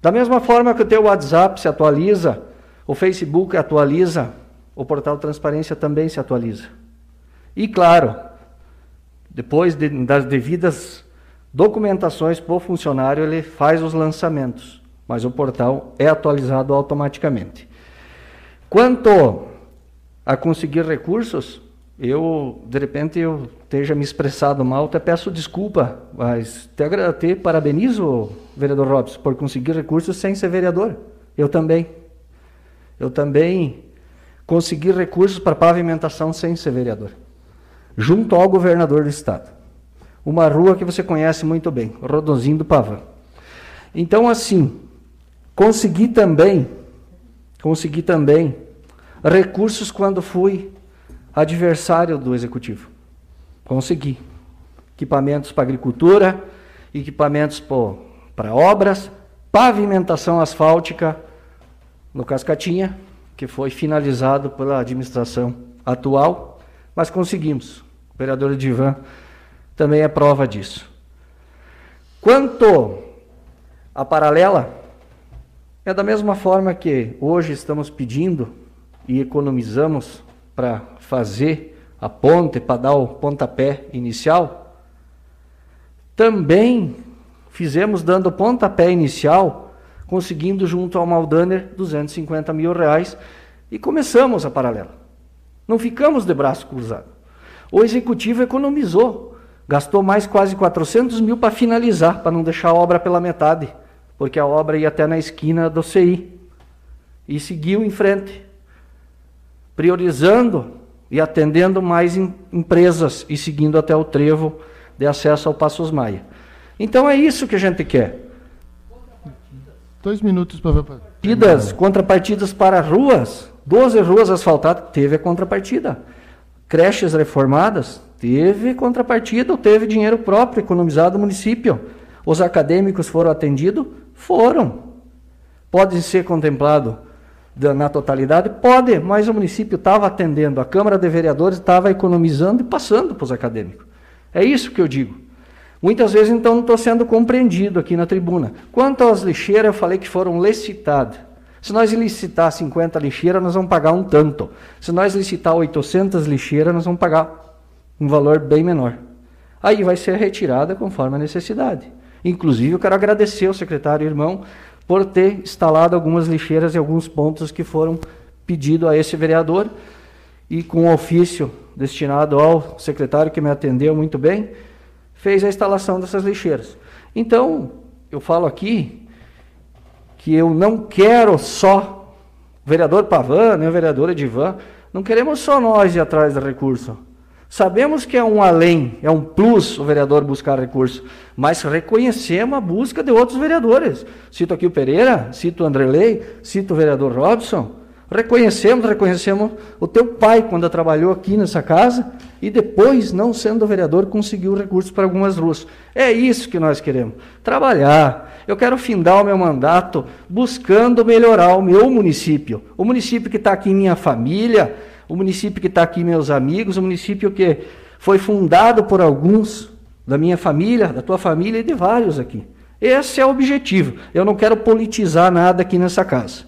Da mesma forma que o teu WhatsApp se atualiza, o Facebook atualiza, o portal Transparência também se atualiza. E claro, depois de, das devidas documentações o funcionário, ele faz os lançamentos, mas o portal é atualizado automaticamente. Quanto a conseguir recursos, eu, de repente, eu esteja me expressado mal, até peço desculpa, mas te, te parabenizo, vereador Robson, por conseguir recursos sem ser vereador. Eu também. Eu também consegui recursos para pavimentação sem ser vereador. Junto ao governador do estado. Uma rua que você conhece muito bem, Rodozinho do Pavão. Então, assim, consegui também, consegui também recursos quando fui adversário do executivo. Consegui. Equipamentos para agricultura, equipamentos para obras, pavimentação asfáltica no Cascatinha, que foi finalizado pela administração atual, mas conseguimos. O vereador Divan também é prova disso. Quanto à paralela, é da mesma forma que hoje estamos pedindo e economizamos para fazer a ponte, para dar o pontapé inicial, também fizemos dando o pontapé inicial, conseguindo junto ao Maldaner 250 mil reais e começamos a paralela. Não ficamos de braço cruzado. O executivo economizou, gastou mais quase 400 mil para finalizar, para não deixar a obra pela metade, porque a obra ia até na esquina do CI. E seguiu em frente priorizando e atendendo mais em, empresas e seguindo até o trevo de acesso ao Passos Maia. Então é isso que a gente quer. Dois minutos para ver. Partidas, contrapartidas para ruas, 12 ruas asfaltadas, teve a contrapartida. Creches reformadas, teve contrapartida, teve dinheiro próprio economizado no município. Os acadêmicos foram atendidos? Foram. Pode ser contemplado na totalidade? Pode, mas o município estava atendendo, a Câmara de Vereadores estava economizando e passando para os acadêmicos. É isso que eu digo. Muitas vezes, então, não estou sendo compreendido aqui na tribuna. Quanto às lixeiras, eu falei que foram licitadas. Se nós licitar 50 lixeiras, nós vamos pagar um tanto. Se nós licitar 800 lixeiras, nós vamos pagar um valor bem menor. Aí vai ser retirada conforme a necessidade. Inclusive, eu quero agradecer ao secretário irmão por ter instalado algumas lixeiras em alguns pontos que foram pedido a esse vereador e com o ofício destinado ao secretário que me atendeu muito bem, fez a instalação dessas lixeiras. Então, eu falo aqui que eu não quero só o vereador Pavan, nem o vereador Edivan, não queremos só nós ir atrás do recurso. Sabemos que é um além, é um plus o vereador buscar recurso, mas reconhecemos a busca de outros vereadores. Cito aqui o Pereira, cito o Andrelei, cito o vereador Robson. Reconhecemos, reconhecemos o teu pai quando trabalhou aqui nessa casa e depois, não sendo vereador, conseguiu recursos para algumas ruas. É isso que nós queremos. Trabalhar. Eu quero findar o meu mandato buscando melhorar o meu município. O município que está aqui minha família, o município que está aqui meus amigos, o município que foi fundado por alguns da minha família, da tua família e de vários aqui. Esse é o objetivo. Eu não quero politizar nada aqui nessa casa.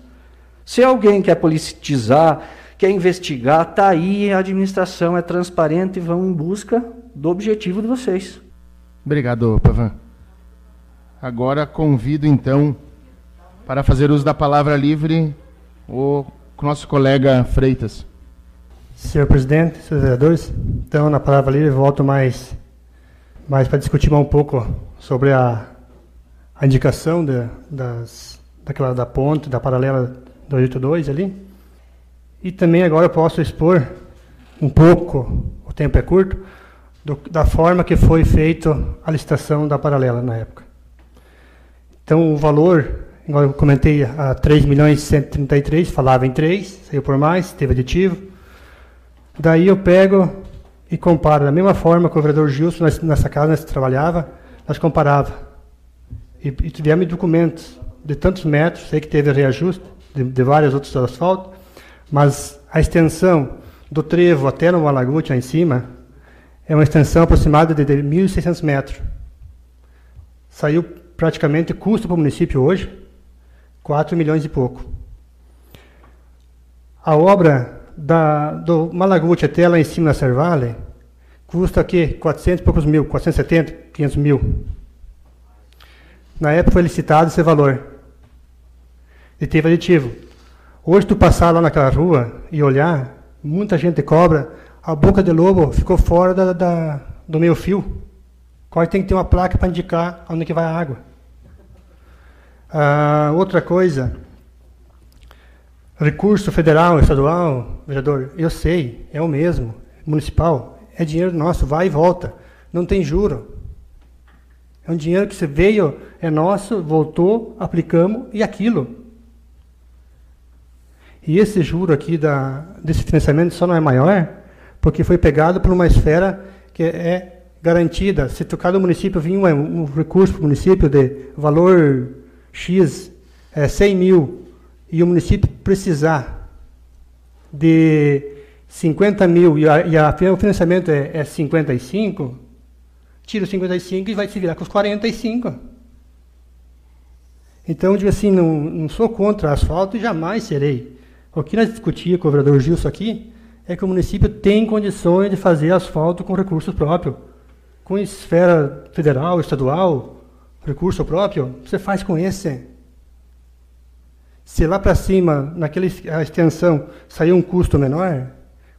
Se alguém quer politizar, quer investigar, está aí, a administração é transparente e vão em busca do objetivo de vocês. Obrigado, Pavan. Agora convido então para fazer uso da palavra livre o nosso colega Freitas. Senhor presidente, senhores vereadores, então na palavra livre volto mais, mais para discutir um pouco sobre a, a indicação de, das, daquela da ponte, da paralela 282 ali. E também agora eu posso expor um pouco, o tempo é curto, do, da forma que foi feita a licitação da paralela na época. Então o valor, igual eu comentei, a 3 milhões e 133, falava em 3, saiu por mais, teve aditivo. Daí eu pego e comparo, da mesma forma que o vereador Gilson, nessa casa nós trabalhava, nós comparava. E, e tivemos documentos de tantos metros, sei que teve reajuste, de, de vários outros asfaltos, mas a extensão do trevo até no Malagute, lá em cima, é uma extensão aproximada de 1.600 metros. Saiu praticamente custo para o município hoje, 4 milhões e pouco. A obra da, do Malagute até lá em cima na Servale custa aqui 400 e poucos mil, 470, 500 mil. Na época foi licitado esse valor e teve aditivo. Hoje, tu passar lá naquela rua e olhar, muita gente cobra, a boca de lobo ficou fora da, da do meio fio. Quase tem que ter uma placa para indicar onde que vai a água. Ah, outra coisa, recurso federal, estadual, vereador, eu sei, é o mesmo, municipal, é dinheiro nosso, vai e volta, não tem juro. É um dinheiro que você veio, é nosso, voltou, aplicamos e aquilo. E esse juro aqui da, desse financiamento só não é maior porque foi pegado por uma esfera que é garantida. Se cada município vir um, um recurso para o município de valor X, é, 100 mil, e o município precisar de 50 mil e, a, e a, o financiamento é, é 55, tira os 55 e vai se virar com os 45. Então, digo assim, não, não sou contra asfalto e jamais serei. O que nós discutíamos com o vereador Gilson aqui é que o município tem condições de fazer asfalto com recursos próprios. Com esfera federal, estadual, recurso próprio, você faz com esse. Se lá para cima, naquela extensão, sair um custo menor,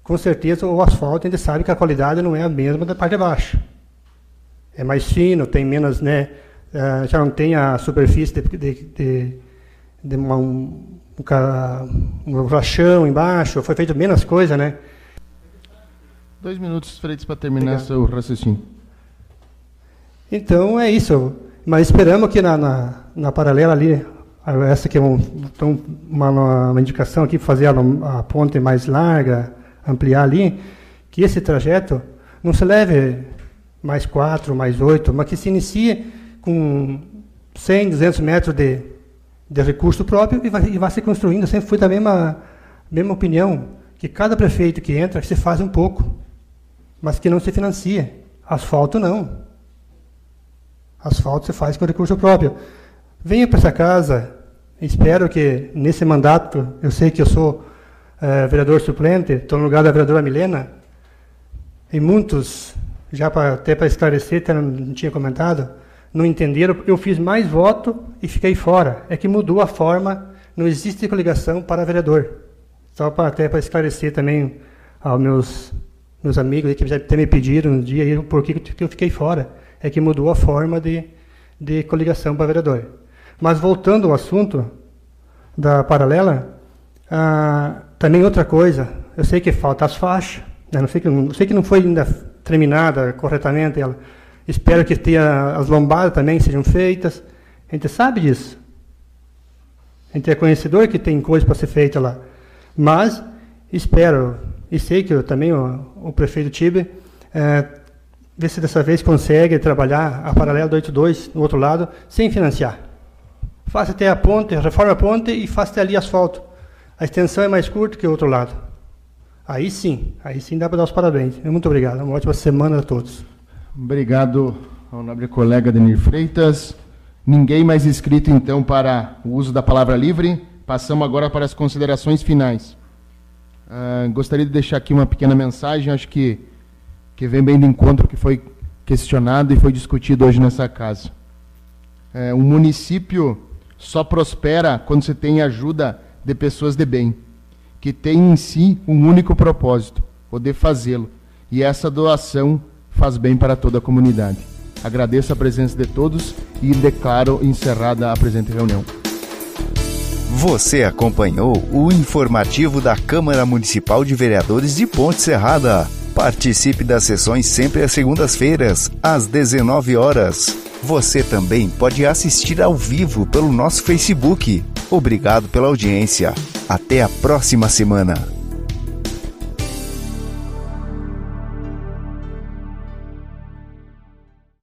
com certeza o asfalto a gente sabe que a qualidade não é a mesma da parte de baixo. É mais fino, tem menos, né? Eh, já não tem a superfície de, de, de, de uma, um, um, um rachão embaixo, foi feito menos coisa, né? Dois minutos, Freitas, para terminar Obrigado. seu raciocínio. Então é isso. Mas esperamos que na, na, na paralela ali, essa que é um, então, uma, uma, indicação aqui fazer a, a, ponte mais larga, ampliar ali, que esse trajeto não se leve mais quatro, mais oito, mas que se inicie com 100, 200 metros de, de recurso próprio e vai, e vai se construindo. Eu sempre fui da mesma, mesma opinião, que cada prefeito que entra se faz um pouco, mas que não se financia. Asfalto não. Asfalto se faz com recurso próprio. Venha para essa casa, espero que nesse mandato, eu sei que eu sou é, vereador suplente, estou no lugar da vereadora Milena, e muitos, já pra, até para esclarecer, até não tinha comentado, não entenderam, eu fiz mais voto e fiquei fora. É que mudou a forma, não existe coligação para vereador. Só para até para esclarecer também aos meus, meus amigos que até me pediram um dia por que eu fiquei fora. É que mudou a forma de, de coligação para vereador. Mas voltando ao assunto da paralela, ah, também outra coisa, eu sei que falta as faixas, né? não sei que, não sei que não foi ainda terminada corretamente ela. Espero que tenha, as lombadas também sejam feitas. A gente sabe disso. A gente é conhecedor que tem coisa para ser feita lá. Mas espero, e sei que eu, também o, o prefeito Tibe, é, ver se dessa vez consegue trabalhar a paralela do 82 no outro lado, sem financiar. Faça até a ponte, reforma a ponte e faça até ali asfalto. A extensão é mais curta que o outro lado. Aí sim, aí sim dá para dar os parabéns. Muito obrigado. Uma ótima semana a todos. Obrigado ao nobre colega Denir Freitas. Ninguém mais inscrito, então, para o uso da palavra livre. Passamos agora para as considerações finais. Uh, gostaria de deixar aqui uma pequena mensagem, acho que, que vem bem do encontro que foi questionado e foi discutido hoje nessa casa. Uh, um município só prospera quando você tem ajuda de pessoas de bem, que têm em si um único propósito, o de fazê-lo. E essa doação faz bem para toda a comunidade. Agradeço a presença de todos e declaro encerrada a presente reunião. Você acompanhou o informativo da Câmara Municipal de Vereadores de Ponte Serrada. Participe das sessões sempre às segundas-feiras, às 19 horas. Você também pode assistir ao vivo pelo nosso Facebook. Obrigado pela audiência. Até a próxima semana.